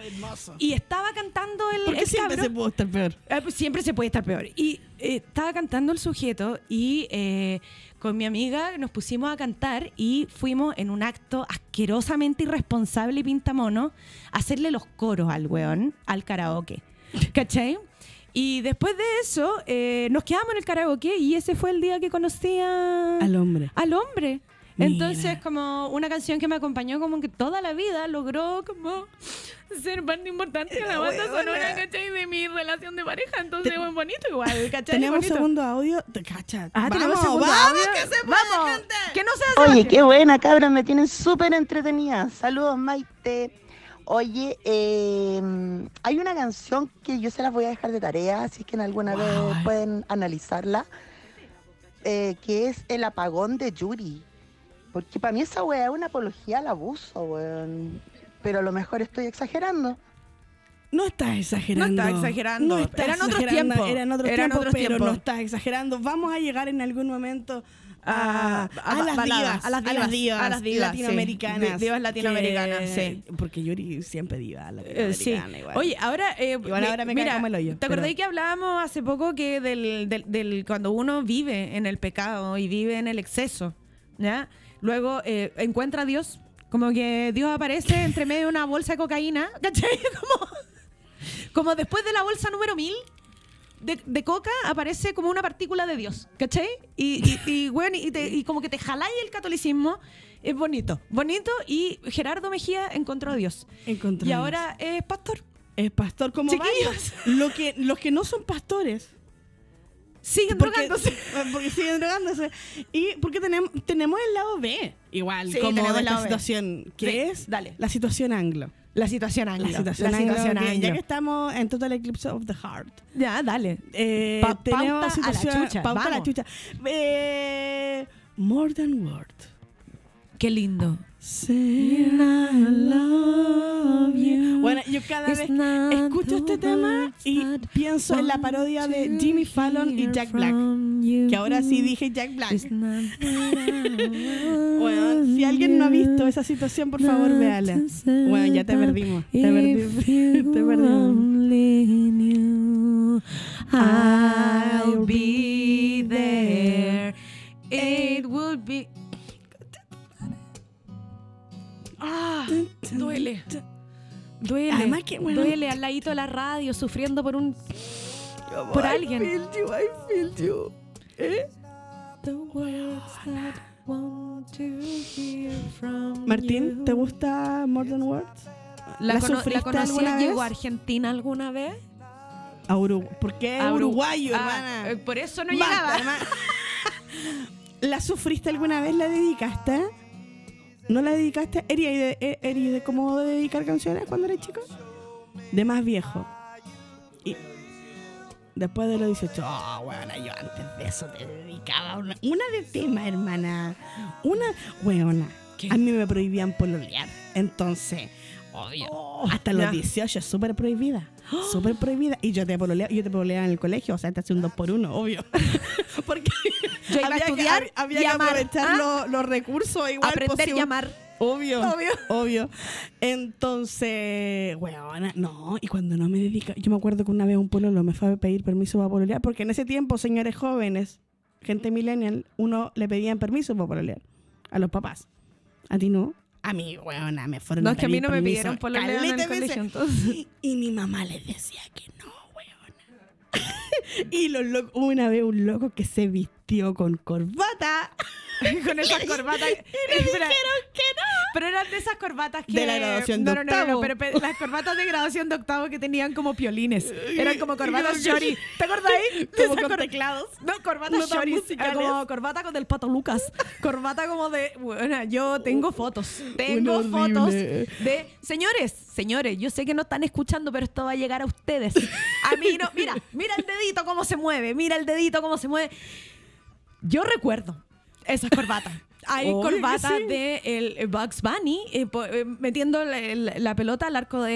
Y estaba cantando el, Porque el siempre cabro. se pudo estar peor. Ah, pues siempre se puede estar peor. Y eh, estaba cantando el sujeto y eh, con mi amiga nos pusimos a cantar y fuimos en un acto asquerosamente irresponsable y pintamono a hacerle los coros al weón, al karaoke. ¿Cachai? Y después de eso eh, nos quedamos en el karaoke y ese fue el día que conocí a- Al hombre. al hombre. Entonces, como una canción que me acompañó como que toda la vida logró como ser parte importante en la banda sonora, ¿cachai? De mi relación de pareja. Entonces, es bonito igual, ¿cachai? Tenemos Bonito. segundo audio. Cacha. Ah, tenemos Vamos, segundo vamos, audio. que se puede, Vamos, gente. que no se hace Oye, qué buena, cabras, me tienen súper entretenida. Saludos, Maite. Oye, eh, hay una canción que yo se las voy a dejar de tarea, así que en alguna Wow. vez pueden analizarla, eh, que es El apagón de Yuri. Porque para mí esa weá es una apología al abuso, weón. Pero a lo mejor estoy exagerando. No estás exagerando. No estás exagerando. No estás Eran otros tiempos. Eran otros Eran tiempos, otros pero tiempos. no estás exagerando. Vamos a llegar en algún momento a, A- a a las baladas, divas. a las divas, a las divas, latinoamericanas. sí. Divas latinoamericanas, que- sí. Porque Yuri siempre diva Eh, sí. latinoamericana. igual. Oye, ahora. eh, Igual ahora me mira, cae como el hoyo, ¿Te pero- acordáis que hablábamos hace poco que del, del, del- cuando uno vive en el pecado y vive en el exceso, ¿ya? Luego eh, encuentra a Dios, como que Dios aparece entre medio de una bolsa de cocaína, ¿cachai? Como, como después de la bolsa número mil. De, de coca aparece como una partícula de Dios, ¿cachai? Y, y, y, bueno, y, te- y como que te jaláis el catolicismo, es bonito, bonito, y Gerardo Mejía encontró a Dios. Encontró Y a ahora es pastor. es pastor como Chiquillos. varios. Lo que, los que no son pastores Siguen porque, drogándose. porque siguen drogándose. Y porque tenemos, tenemos el lado B, igual, Sí, como de esta lado B. situación, que Sí, es dale. la situación anglo. La situación anglo. La situación, La anglo, situación que ya anglo. que estamos en Total Eclipse of the Heart. Ya, dale. Eh, Pa- tenemos pauta a la situación- chucha, pauta a la chucha. Eh, more than word. Qué lindo. Say I love you. Bueno, yo cada vez escucho este tema y pienso en la parodia de Jimmy Fallon y Jack Black. Que ahora sí dije Jack Black. Bueno, si alguien no ha visto esa situación, por favor, véala. Bueno, ya te perdimos. Te, if perdi- you te perdimos. I'll be there. It would be. Ah, duele. Duele. Además que, bueno- duele al ladito de la radio, sufriendo por un. por alguien. I feel you, I feel you. ¿Eh? The words that want to hear from Martín. ¿te gusta More Than Words? ¿La, ¿La cono- sufriste ¿La vez? ¿Llegó a Argentina alguna vez? A. ¿Por qué A Urugu- uruguayo, Ah, hermana? eh, por eso no Basta, llegaba. ¿La sufriste alguna vez? ¿La dedicaste? ¿No la dedicaste? ¿Eres de, eh, eres de cómo de dedicar canciones cuando eres chico? De más viejo. Y después de los 18, oh, bueno, yo antes de eso te dedicaba una, una de tema, hermana. Una, weona. ¿Qué? A mí me prohibían pololear. Entonces, obvio. hasta los ya. 18, súper prohibida. Súper prohibida. Y yo te pololeaba, yo te pololeaba en el colegio, o sea, te hacía un 2 por 1 obvio. Porque Yo iba a había que- estudiar hab- había que aprovechar ¿ah? los, los recursos igual Aprender posible. amar. Obvio, Obvio. obvio, Entonces, weona, no, y cuando no me dedica, yo me acuerdo que una vez un pololo me fue a pedir permiso para pololear, porque en ese tiempo, señores jóvenes, gente millennial, uno le pedían permiso para pololear a los papás. ¿A ti no? A mí, weona, me fueron No, es que a mí no me pidieron pololear en el colegio, entonces. Y mi mamá les decía que no, weona. y los locos, una vez un loco que se vistió con corbata. Con esas corbatas. Y le dijeron que no. Pero eran de esas corbatas que. De la graduación no, de no, no, no, octavo. pero pe- las corbatas de graduación de octavo que tenían como piolines. Eran como corbatas shorty. ¿Te acordás ahí? De Como con teclados. No, corbatas No shorty. Como corbata con del pato Lucas. Corbata como de. Bueno, yo tengo fotos. Tengo Una fotos horrible. de. Señores, señores, yo sé que no están escuchando, pero esto va a llegar a ustedes. A mí no. Mira, mira el dedito cómo se mueve. Mira el dedito cómo se mueve. Yo recuerdo esas corbatas. Hay corbatas sí. de el Bugs Bunny eh, po- eh, metiendo la, la- la pelota al arco de,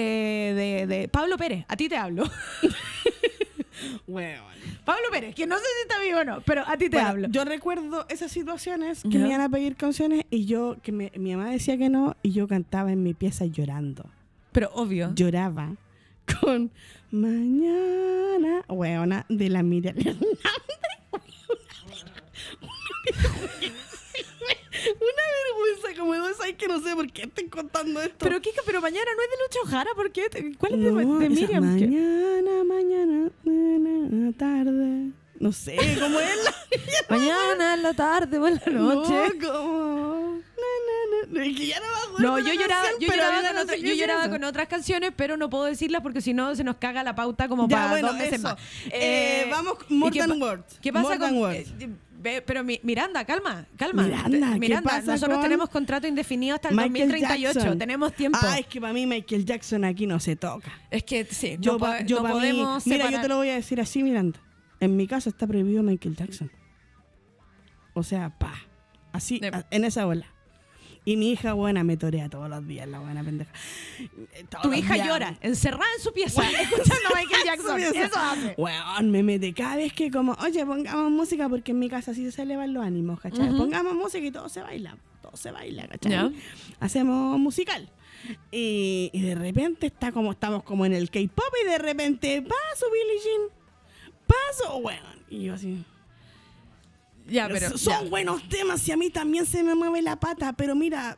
de- de Pablo Pérez. A ti te hablo. Weón. Pablo Pérez, que no sé si está vivo o no, pero a ti te Bueno, hablo. Yo recuerdo esas situaciones que me iban a pedir canciones y yo, que me- mi mamá decía que no, y yo cantaba en mi pieza llorando. pero obvio. Lloraba con Mañana, weona, de la Miriam Hernández. Una vergüenza como esa que no sé por qué estoy contando esto. pero Kika, pero mañana no es de Lucho Jara, ¿por qué? ¿Cuál es de- No, Miriam? Mañana, mañana, mañana, tarde. No sé cómo es la. Mañana, en la tarde o en la noche. No, como. Es que ya no No, yo lloraba, canción, yo lloraba, con, otra- yo lloraba otras canciones, pero no puedo decirlas porque si no se nos caga la pauta como Ya, para bueno, dos meses más. Eh, vamos, ¿y More Than Words. ¿Qué pasa More con Pero mi- Miranda, calma, calma. Miranda, Te- ¿qué Miranda, pasa nosotros con tenemos contrato indefinido hasta el Michael 2038, Jackson. tenemos tiempo. Ah, es que para mí Michael Jackson aquí no se toca. es que sí, Yo, no, pa- po- yo no pa' mí- podemos Mira, yo te lo voy a decir así, Miranda. En mi casa está prohibido Michael Jackson. O sea, pa. Así, en esa bola. Y mi hija buena me torea todos los días, la buena pendeja. Todos Tu hija días. llora, encerrada en su pieza, escuchando a Michael Jackson. Eso hace. Weón, me mete cada vez que como, oye, pongamos música porque en mi casa así se elevan los ánimos, ¿cachai? Pongamos música y todo se baila, todo se baila, ¿cachai? Hacemos musical. Y, y de repente está como, estamos como en el K-pop y de repente, paso Billie Jean, paso, weón. Y yo así, Ya, pero son ya. buenos temas y a mí también se me mueve la pata, pero mira,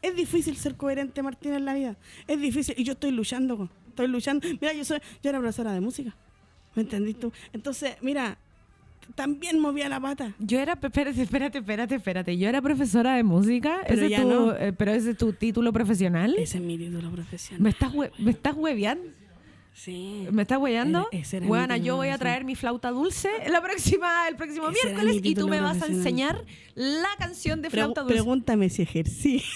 es difícil ser coherente, Martín, en la vida. Es difícil y yo estoy luchando, estoy luchando. Mira, yo soy, yo era profesora de música, ¿me entendiste tú? Entonces, mira, también movía la pata. Yo era, espérate, espérate, espérate, espérate. Yo era profesora de música, Pero ese ya es tu- no. eh, pero ese es tu título profesional. Ese es mi título profesional. ¿Me estás, hue- me estás hueveando? Sí. ¿Me estás weyando? Buena, yo voy a traer mi flauta dulce la próxima, el próximo Ese miércoles mi y tú me vas a enseñar la canción de flauta dulce. pregúntame si ejercí.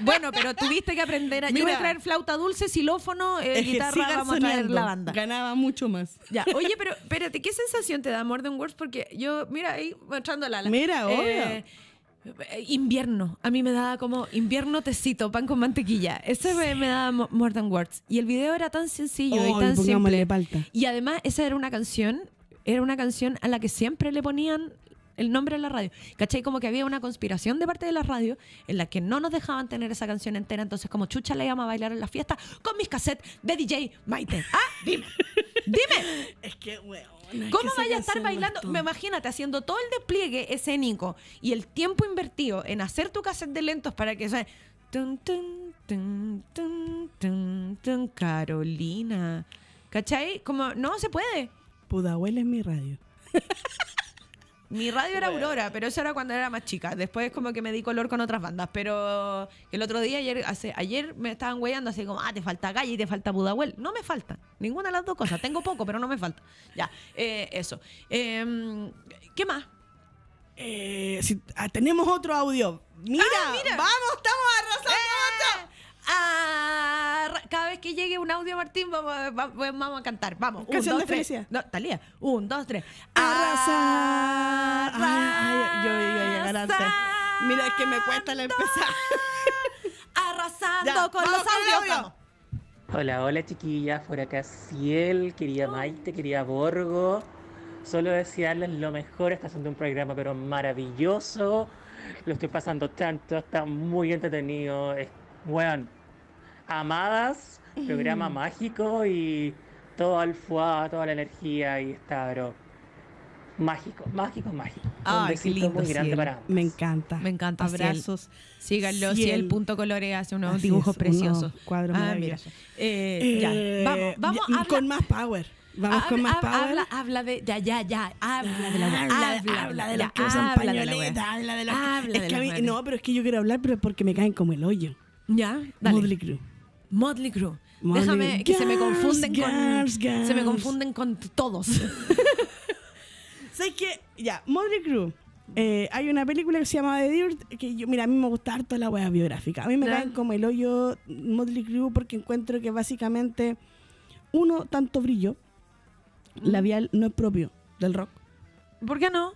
Bueno, pero tuviste que aprender a... Yo voy a Mira. traer flauta dulce, xilófono, eh, guitarra, vamos a traer la banda. Ganaba mucho más. Ya, oye, pero espérate, ¿qué sensación te da More Than Words? Porque yo, mira, ahí mostrando la Mira, eh, invierno. A mí me daba como invierno tecito, pan con mantequilla. Ese me, me daba Mo- More Than Words. Y el video era tan sencillo y Ay, tan simple. palta. Y además, esa era una canción, era una canción a la que siempre le ponían el nombre en la radio. ¿Cachai? Como que había una conspiración de parte de la radio en la que no nos dejaban tener esa canción entera. Entonces, como chucha le íbamos a bailar en la fiesta con mis cassettes de DJ Maite. Ah, dime. Dime. Es que, weón. ¿Cómo vaya a estar bailando? Me imagínate haciendo todo el despliegue escénico y el tiempo invertido en hacer tu cassette de lentos para que suene. Tun, tun, tun, tun, tun, tun, Carolina. ¿Cachai? Como, no se puede. Pudahuel es mi radio. Mi radio era Aurora, pero eso era cuando era más chica. Después como que me di color con otras bandas. Pero el otro día, ayer, hace, ayer me estaban weyando así como, ah, te falta calle y te falta Pudahuel. No me falta. Ninguna de las dos cosas. Tengo poco, pero no me falta. Ya, eh, eso. Em, ¿Qué más? Eh, si- ah, tenemos otro audio. Mira, Ah, mira. vamos, estamos arrasando. Ra- cada vez que llegue un audio, Martín, vamos, a- va- vamos a cantar. Vamos. Un, Canción dos, de tres. felicidad. No, Talía. Un, dos, tres. Arrasar. Ay, ay, yo iba a llegar antes. Mira, es que me cuesta la empezar. Arrasando Ya, con los audios. Hola, hola chiquillas, por acá Ciel, querida Maite, querida Borgo. Solo desearles lo mejor, está haciendo un programa pero maravilloso. Lo estoy pasando tanto, está muy entretenido. Es, bueno, amadas, programa mágico y todo el fuá, toda la energía y está, pero mágico, mágico, mágico. Un qué lindo, muy grande para ambas. Me encanta. Me encanta, Ciel. Abrazos. Síganlo, Ciel. si el punto colores hace unos Así dibujos es, preciosos. unos cuadros Ah, mira. maravillosos. Eh, ya, Eh, vamos, vamos, ya, habla, con más power. Vamos con habla- más habla- power. Habla, habla de, ya, ya, ya, habla de la habla, habla, habla de los que usan habla de la wea. pañoleta, habla de los Habla es de que. No, pero es que yo quiero hablar, pero es porque me caen como el hoyo. Ya, dale. Motley Crue. Motley Crue. Motley Déjame que se me Girls, confunden con girls, se me confunden con todos. ¿Sabes qué? Ya, Motley Crue. Eh, hay una película que se llama The Dirt que yo, mira, a mí me gusta harto la wea biográfica. A mí me caen como el hoyo Motley Crue porque encuentro que básicamente uno, tanto brillo labial no es propio del rock. ¿Por qué no?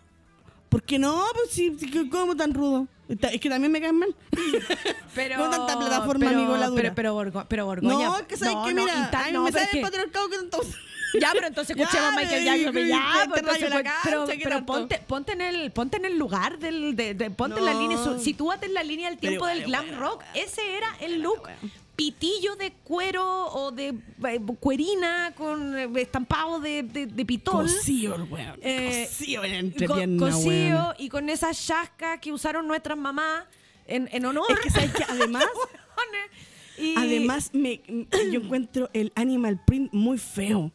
¿Por qué no? Pues sí, sí, ¿cómo tan rudo? Está- Es que también me caen mal. Pero No tanta plataforma, pero, amigo, la dura. Pero pero, Borgo- pero Borgoña. no, es que sabes no, que no, mira, tal- a mí no, me pero sale es que- el patriarcado que entonces. Ya, pero entonces Ya, escuchemos a Michael Jackson. y- Ya, y- pues, te rayo entonces, la pues, pero, cancha, ¿qué pero tanto? ponte, ponte, en el, ponte en el lugar del. De, de- ponte en la No. línea. su- Sitúate en la línea del Pero tiempo del igual, glam weón, rock. Ese era el look. Pitillo de cuero o de eh, cuerina con eh, estampado de, de, de pitón. Cosío weón. Eh, Cosío en co- entrepierna, cosío weón. y con esas chascas que usaron nuestras mamás en, en honor. Es que sabes que además, Y- además me, yo encuentro el animal print muy feo.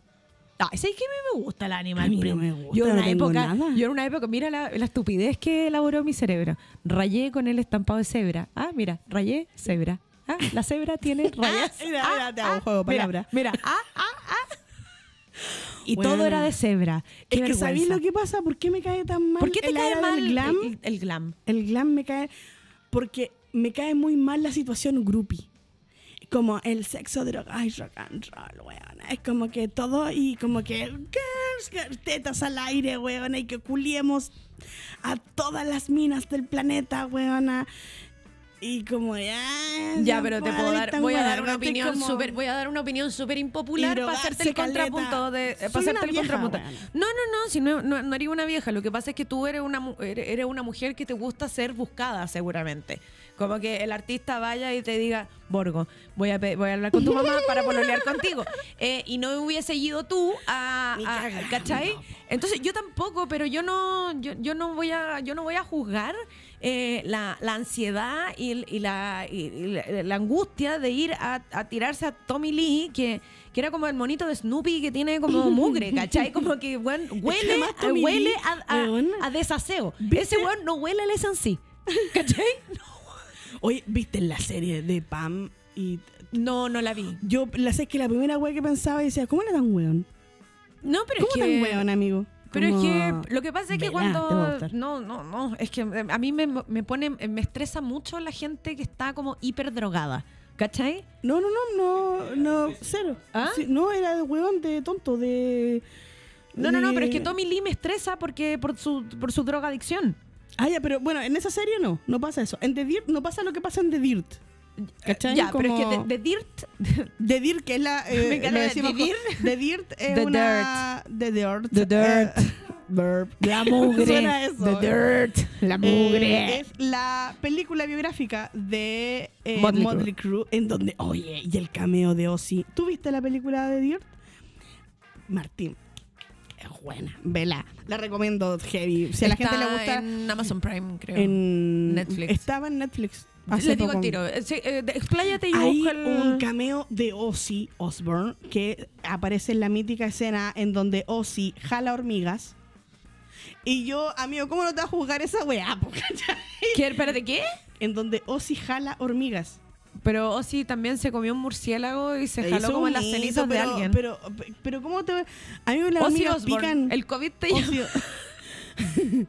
Ay, ¿sabes qué? A mí me gusta el animal A mí no print. me gusta, yo en no una época, nada. yo en una época, mira la, la estupidez que elaboró mi cerebro. Rayé con el estampado de cebra. Ah, mira, rayé cebra. Ah, la cebra tiene rayas. mira, Ah, mira, te hago ah, juego de mira, palabras. Mira, ah, ah, ah. Y Bueno. todo era de cebra. Qué es que ¿sabéis lo que pasa? ¿Por qué me cae tan mal? ¿Por qué te el cae mal del glam? El, el glam? El glam me cae porque me cae muy mal la situación groupie. Como el sexo, droga y rock and roll, weón. Es como que todo y como que girls, tetas al aire, weón. Y que culiemos a todas las minas del planeta, weón. Y como ya. Ya, pero te puedo dar, voy a dar una opinión súper, voy a dar una opinión súper impopular para hacerte el caleta. contrapunto de, eh, para hacerte una el vieja, contrapunto. weona. No, no, no, si no, no, no eres una vieja, lo que pasa es que tú eres una eres, una mujer que te gusta ser buscada seguramente. Como que el artista vaya y te diga, Borgo, voy a, voy a hablar con tu mamá para pololear contigo. Eh, y no hubiese ido tú a, a-. ¿cachai? Entonces yo tampoco, pero yo no, yo, yo no voy a, yo no voy a juzgar eh, la, la ansiedad y, y la, y- la, la angustia de ir a, a tirarse a Tommy Lee, que, que era como el monito de Snoopy que tiene como mugre, ¿cachai? Como que huele, huele a, a- weón. a desaseo. ¿Viste? Ese weón no huele a sí ¿cachai? Oye, ¿viste la serie de Pam y No, no la vi. Yo la sé que la primera wea que pensaba y decía, ¿cómo era tan weón? No, pero ¿Cómo es que... tan weón, amigo? Pero es que lo que pasa es que cuando... No, no, no. Es que a mí me, me pone... Me estresa mucho la gente que está como hiper drogada. ¿Cachai? No, no, no, no, no, cero. ¿Ah? Sí, no, era de weón, de tonto, de... No, no, no, pero es que Tommy Lee me estresa porque por su, por su drogadicción. Ah, ya, pero bueno, en esa serie no, no pasa eso. En The Dirt no pasa lo que pasa en The Dirt. ¿Cachai? Ya, pero es que de Dirt... The Dirt, que es la... eh, Me de Dirt. The Dirt es The una... The Dirt. The Dirt. eh. La mugre. Suena eso. The Dirt. La Eh, mugre. es la película biográfica de eh, Motley Motley, Crue, en donde, oye, y el cameo de Ozzy. ¿Tú viste la película de Dirt? Martín. Es buena, vela. La recomiendo heavy. Si a la gente le gusta. en Amazon Prime, creo. en Netflix. Estaba en Netflix. Hace Le digo al tiro. Eh, eh, expláyate y Hay busca el... un cameo de Ozzy Osbourne que aparece en la mítica escena en donde Ozzy jala hormigas. Y yo, amigo, ¿cómo no te vas a juzgar esa weá? ¿Qué? ¿Espérate, qué? En donde Ozzy jala hormigas. Pero Ozzy también se comió un murciélago y se jaló Hizo como en las cenizas de pero- alguien. Pero, pero, ¿cómo te.? A mí las hormigas pican. El COVID te. Ozzy-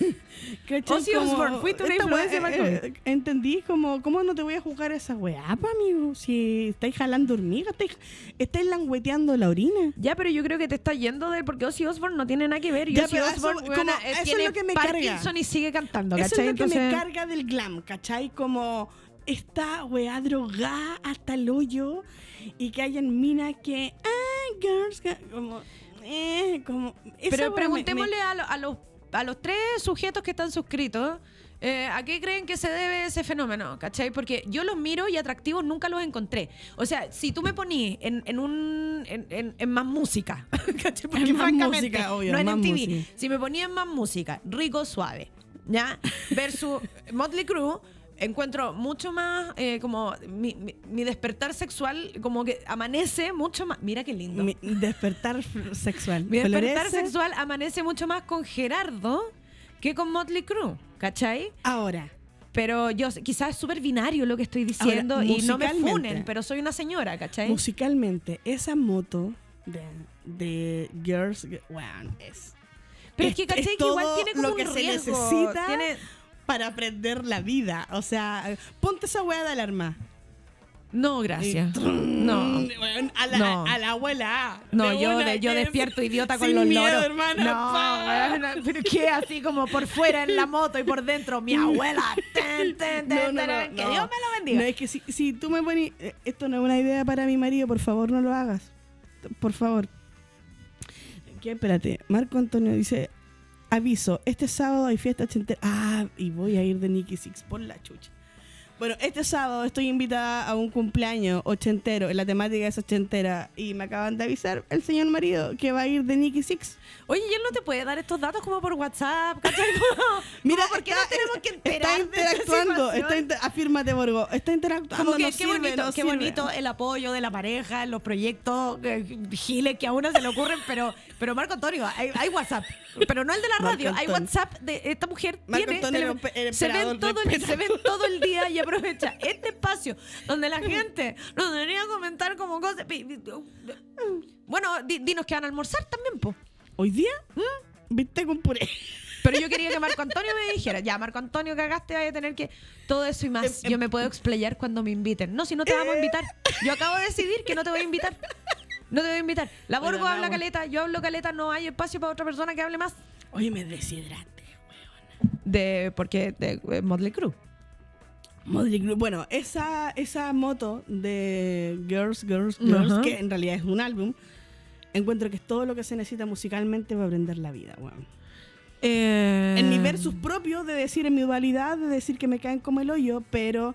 ¿Cachai? Ozzy Como- Osbourne, fuiste una influencia para el eh, Entendí, como, ¿cómo no te voy a jugar esa weá, pa, amigo? Si estáis jalando hormigas, estáis, estáis langueteando la orina. Ya, pero yo creo que te está yendo de él porque Ozzy Osbourne no tiene nada que ver. Y Ya, Ozzy pero eso- Osbourne como- eh, eso es lo que me Parkinson carga. y sigue cantando, Eso es lo que me carga del glam, ¿cachai? Como esta weá drogada hasta el hoyo y que hayan minas que, ah, girls, como, eh, como... esa Pero me- preguntémosle a, lo- a los, a los tres sujetos que están suscritos. eh, ¿A qué creen que se debe ese fenómeno? ¿Cachai? Porque yo los miro y atractivos nunca los encontré. O sea, si tú me ponías en, en un. En, en- en más música, ¿cachai? Porque En más francamente, música, obvio, no en MTV. música. Si me ponían más música, rico, suave, ¿ya? Versus Motley Crue. Encuentro mucho más eh, como mi, mi- mi despertar sexual como que amanece mucho más. Mira qué lindo. Mi despertar sexual. Mi despertar Florece. sexual amanece mucho más con Gerardo que con Motley Crue, ¿cachai? Ahora, Pero yo quizás es súper binario lo que estoy diciendo y no me funen, pero soy una señora, ¿cachai? musicalmente, esa moto de, de Girls, weón, es... pero es que, ¿cachai? es que igual tiene como lo que un se riesgo. necesita Tiene- para aprender la vida. O sea, ponte esa weá de alarma. No, gracias. No. A, la, No. a la abuela. No, de yo, una de- yo que es despierto idiota con sin los miedo, loros. hermana. no, weona, pero qué así como por fuera en la moto y por dentro mi abuela. Ten, ten, ten, No, no, que. Dios me lo bendiga. No, es que si, si tú me pones... eh, Esto no es una idea para mi marido, por favor, no lo hagas. Por favor. ¿Qué? Espérate. Marco Antonio dice... Aviso, este sábado hay fiesta ochentera. Ah, y voy a ir de Nicky Six por la chucha. Bueno, este sábado estoy invitada a un cumpleaños ochentero. La temática es ochentera. Y me acaban de avisar el señor marido que va a ir de Nicky Six. Oye, ¿y él no te puede dar estos datos como por WhatsApp? ¿Cachai? Como- Mira, como, ¿por qué está- nos tenemos que enterar Está de interactuando. situación? Está inter- afírmate, Borgo. Está interactuando. Como que no qué sirve, bonito, no qué bonito el apoyo de la pareja los proyectos eh, giles que a uno se le ocurren, pero, pero Marco Antonio, hay, hay WhatsApp, pero no el de la radio, hay. WhatsApp de esta mujer Marco tiene Antonio, tele- el se ven todo el, se ven todo el día y aprovecha este espacio donde la gente nos debería comentar como cosas. Bueno, di- dinos que van a almorzar también, po. ¿Hoy día? ¿Mm? ¿Viste con puré? Pero yo quería que Marco Antonio me dijera, ya, Marco Antonio, cagaste, vaya a tener que todo eso y más. Em, Yo me puedo explayar cuando me inviten. No, si no te vamos a invitar. Yo acabo de decidir que no te voy a invitar. No te voy a invitar. La Bueno, Borgo habla vamos. caleta, yo hablo caleta, no hay espacio para otra persona que hable más. Oye, me deshidrate. De, porque, de eh, Motley Crue. Bueno, esa, esa moto de Girls, Girls, Girls, Ajá. que en realidad es un álbum, encuentro que es todo lo que se necesita musicalmente para aprender la vida, weón. En mi versus propio, de decir en mi dualidad, de decir que me caen como el hoyo, pero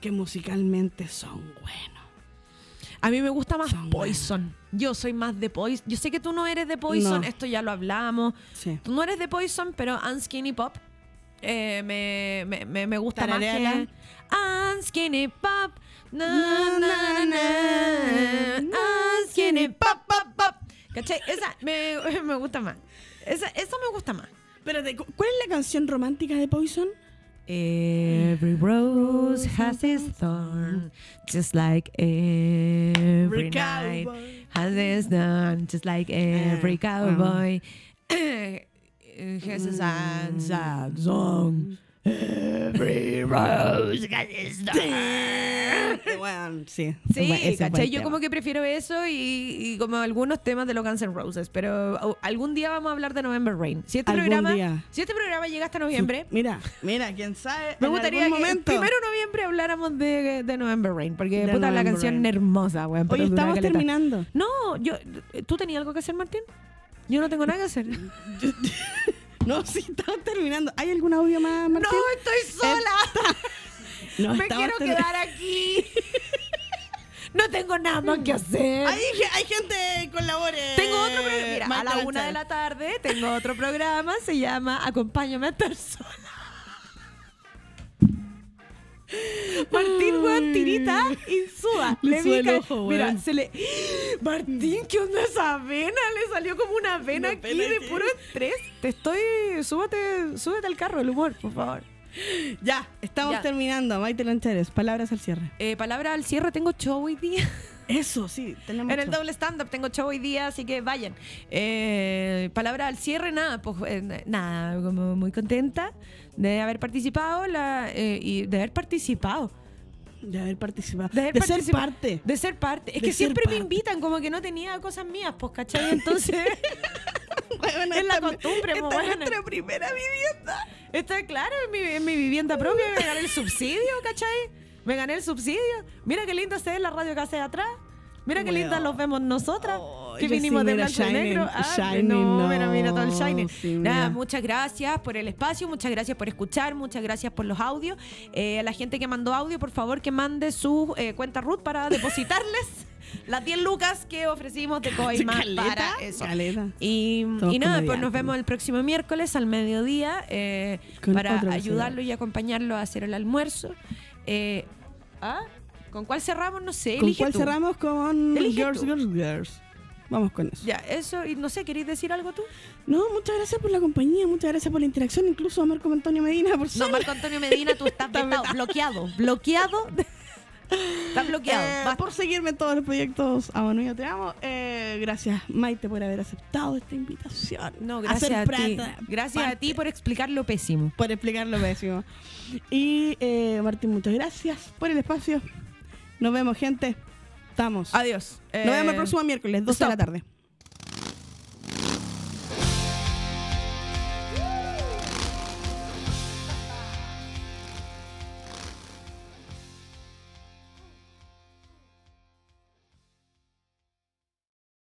que musicalmente son buenos. A mí me gusta más Son Poison. Yo soy más de Poison. Yo sé que tú no eres de Poison, No. esto ya lo hablamos. Sí. Tú no eres de Poison, pero Unskinny Pop eh, me, me, me, me gusta más Tarareala. que... Unskinny Pop. Na, na, Pop, pop, pop. ¿Cachai? Esa me, me gusta más. Esa, eso me gusta más. Espérate, ¿cu- ¿cuál es la canción romántica de Poison? Every rose has its thorn, just like every night has its thorn, just like every cowboy. has a sad, sad song. Every rose has its. Bueno, sí. Sí, ¿cachai? Yo como que prefiero eso y, y como algunos temas de los Guns N' Roses, pero algún día vamos a hablar de November Rain. Si este programa, día. si este programa llega hasta noviembre, Mira, mira, quién sabe. me en gustaría algún que el momento. primero noviembre habláramos de, de November Rain, porque De puta la canción Rain. hermosa, weón. dura estamos terminando. No, yo, ¿tú tenías algo que hacer, Martín? Yo no tengo nada que hacer. No, sí, estamos terminando. ¿Hay algún audio más, no, estoy sola. No, Me quiero quedar aquí. No tengo nada más que hacer. Hay, hay gente que colabore. Tengo otro programa. Mira, a la una de la tarde tengo otro programa. Se llama Acompáñame a estar sola. Martín, weón, tirita y suba. Le Le el ojo, Mira, weón. se le. Martín, ¿qué onda esa vena? Le salió como una vena Una aquí de aquí. puro estrés. Te estoy. Súbete, súbete al carro, el humor, por favor. Ya, estamos Ya. terminando. Maite Lanchares, palabras al cierre. Eh, palabra al cierre, tengo show hoy día. Eso, sí, tenemos. En el doble stand-up tengo show hoy día, así que vayan. Eh, palabra al cierre, nada, pues eh, nada, como muy contenta de haber participado la, eh, y de haber participado. De haber participado. De, haber De ser parte. De ser parte. Es De que siempre me invitan, como que no tenía cosas mías, pues, ¿cachai? Entonces, Bueno, es la costumbre, esta pues, es bueno. nuestra primera vivienda. está claro, en mi, mi vivienda propia me gané el subsidio, ¿cachai? Me gané el subsidio. Mira qué linda se ve la radio casa de atrás. Mira qué Weón. linda los vemos nosotras. Oh, que vinimos sí, de blanco y negro. Ah, shining, no, no, mira, mira todo el shining. sí, Nada, muchas gracias por el espacio, muchas gracias por escuchar, muchas gracias por los audios. Eh, a la gente que mandó audio, por favor, que mande su eh, cuenta root para depositarles las 10 lucas que ofrecimos de Coimas Caleta, para eso. caleta. Y, y nada, pues nos vemos el próximo miércoles al mediodía eh, para ayudarlo y acompañarlo a hacer el almuerzo. Eh, ¿ah? ¿Con cuál cerramos? No sé. ¿Con cuál tú. cerramos? Con Elige Girls, tú. Girls, Girls. Vamos con eso. Ya, eso, y no sé, ¿queréis decir algo tú? No, muchas gracias por la compañía, muchas gracias por la interacción, incluso a Marco Antonio Medina por No, ser- Marco Antonio Medina, tú estás vetado. bloqueado, bloqueado. Estás bloqueado. Eh, por seguirme en todos los proyectos a Yo Te Amo. Eh, gracias, Maite, por haber aceptado esta invitación. No, a gracias ser a, ti. Gracias a parte, ti por explicar lo pésimo. por explicar lo pésimo. Y eh, Martín, muchas gracias por el espacio. Nos vemos, gente. Estamos. Adiós. Nos vemos Eh, el próximo miércoles, 12 de la stop. tarde.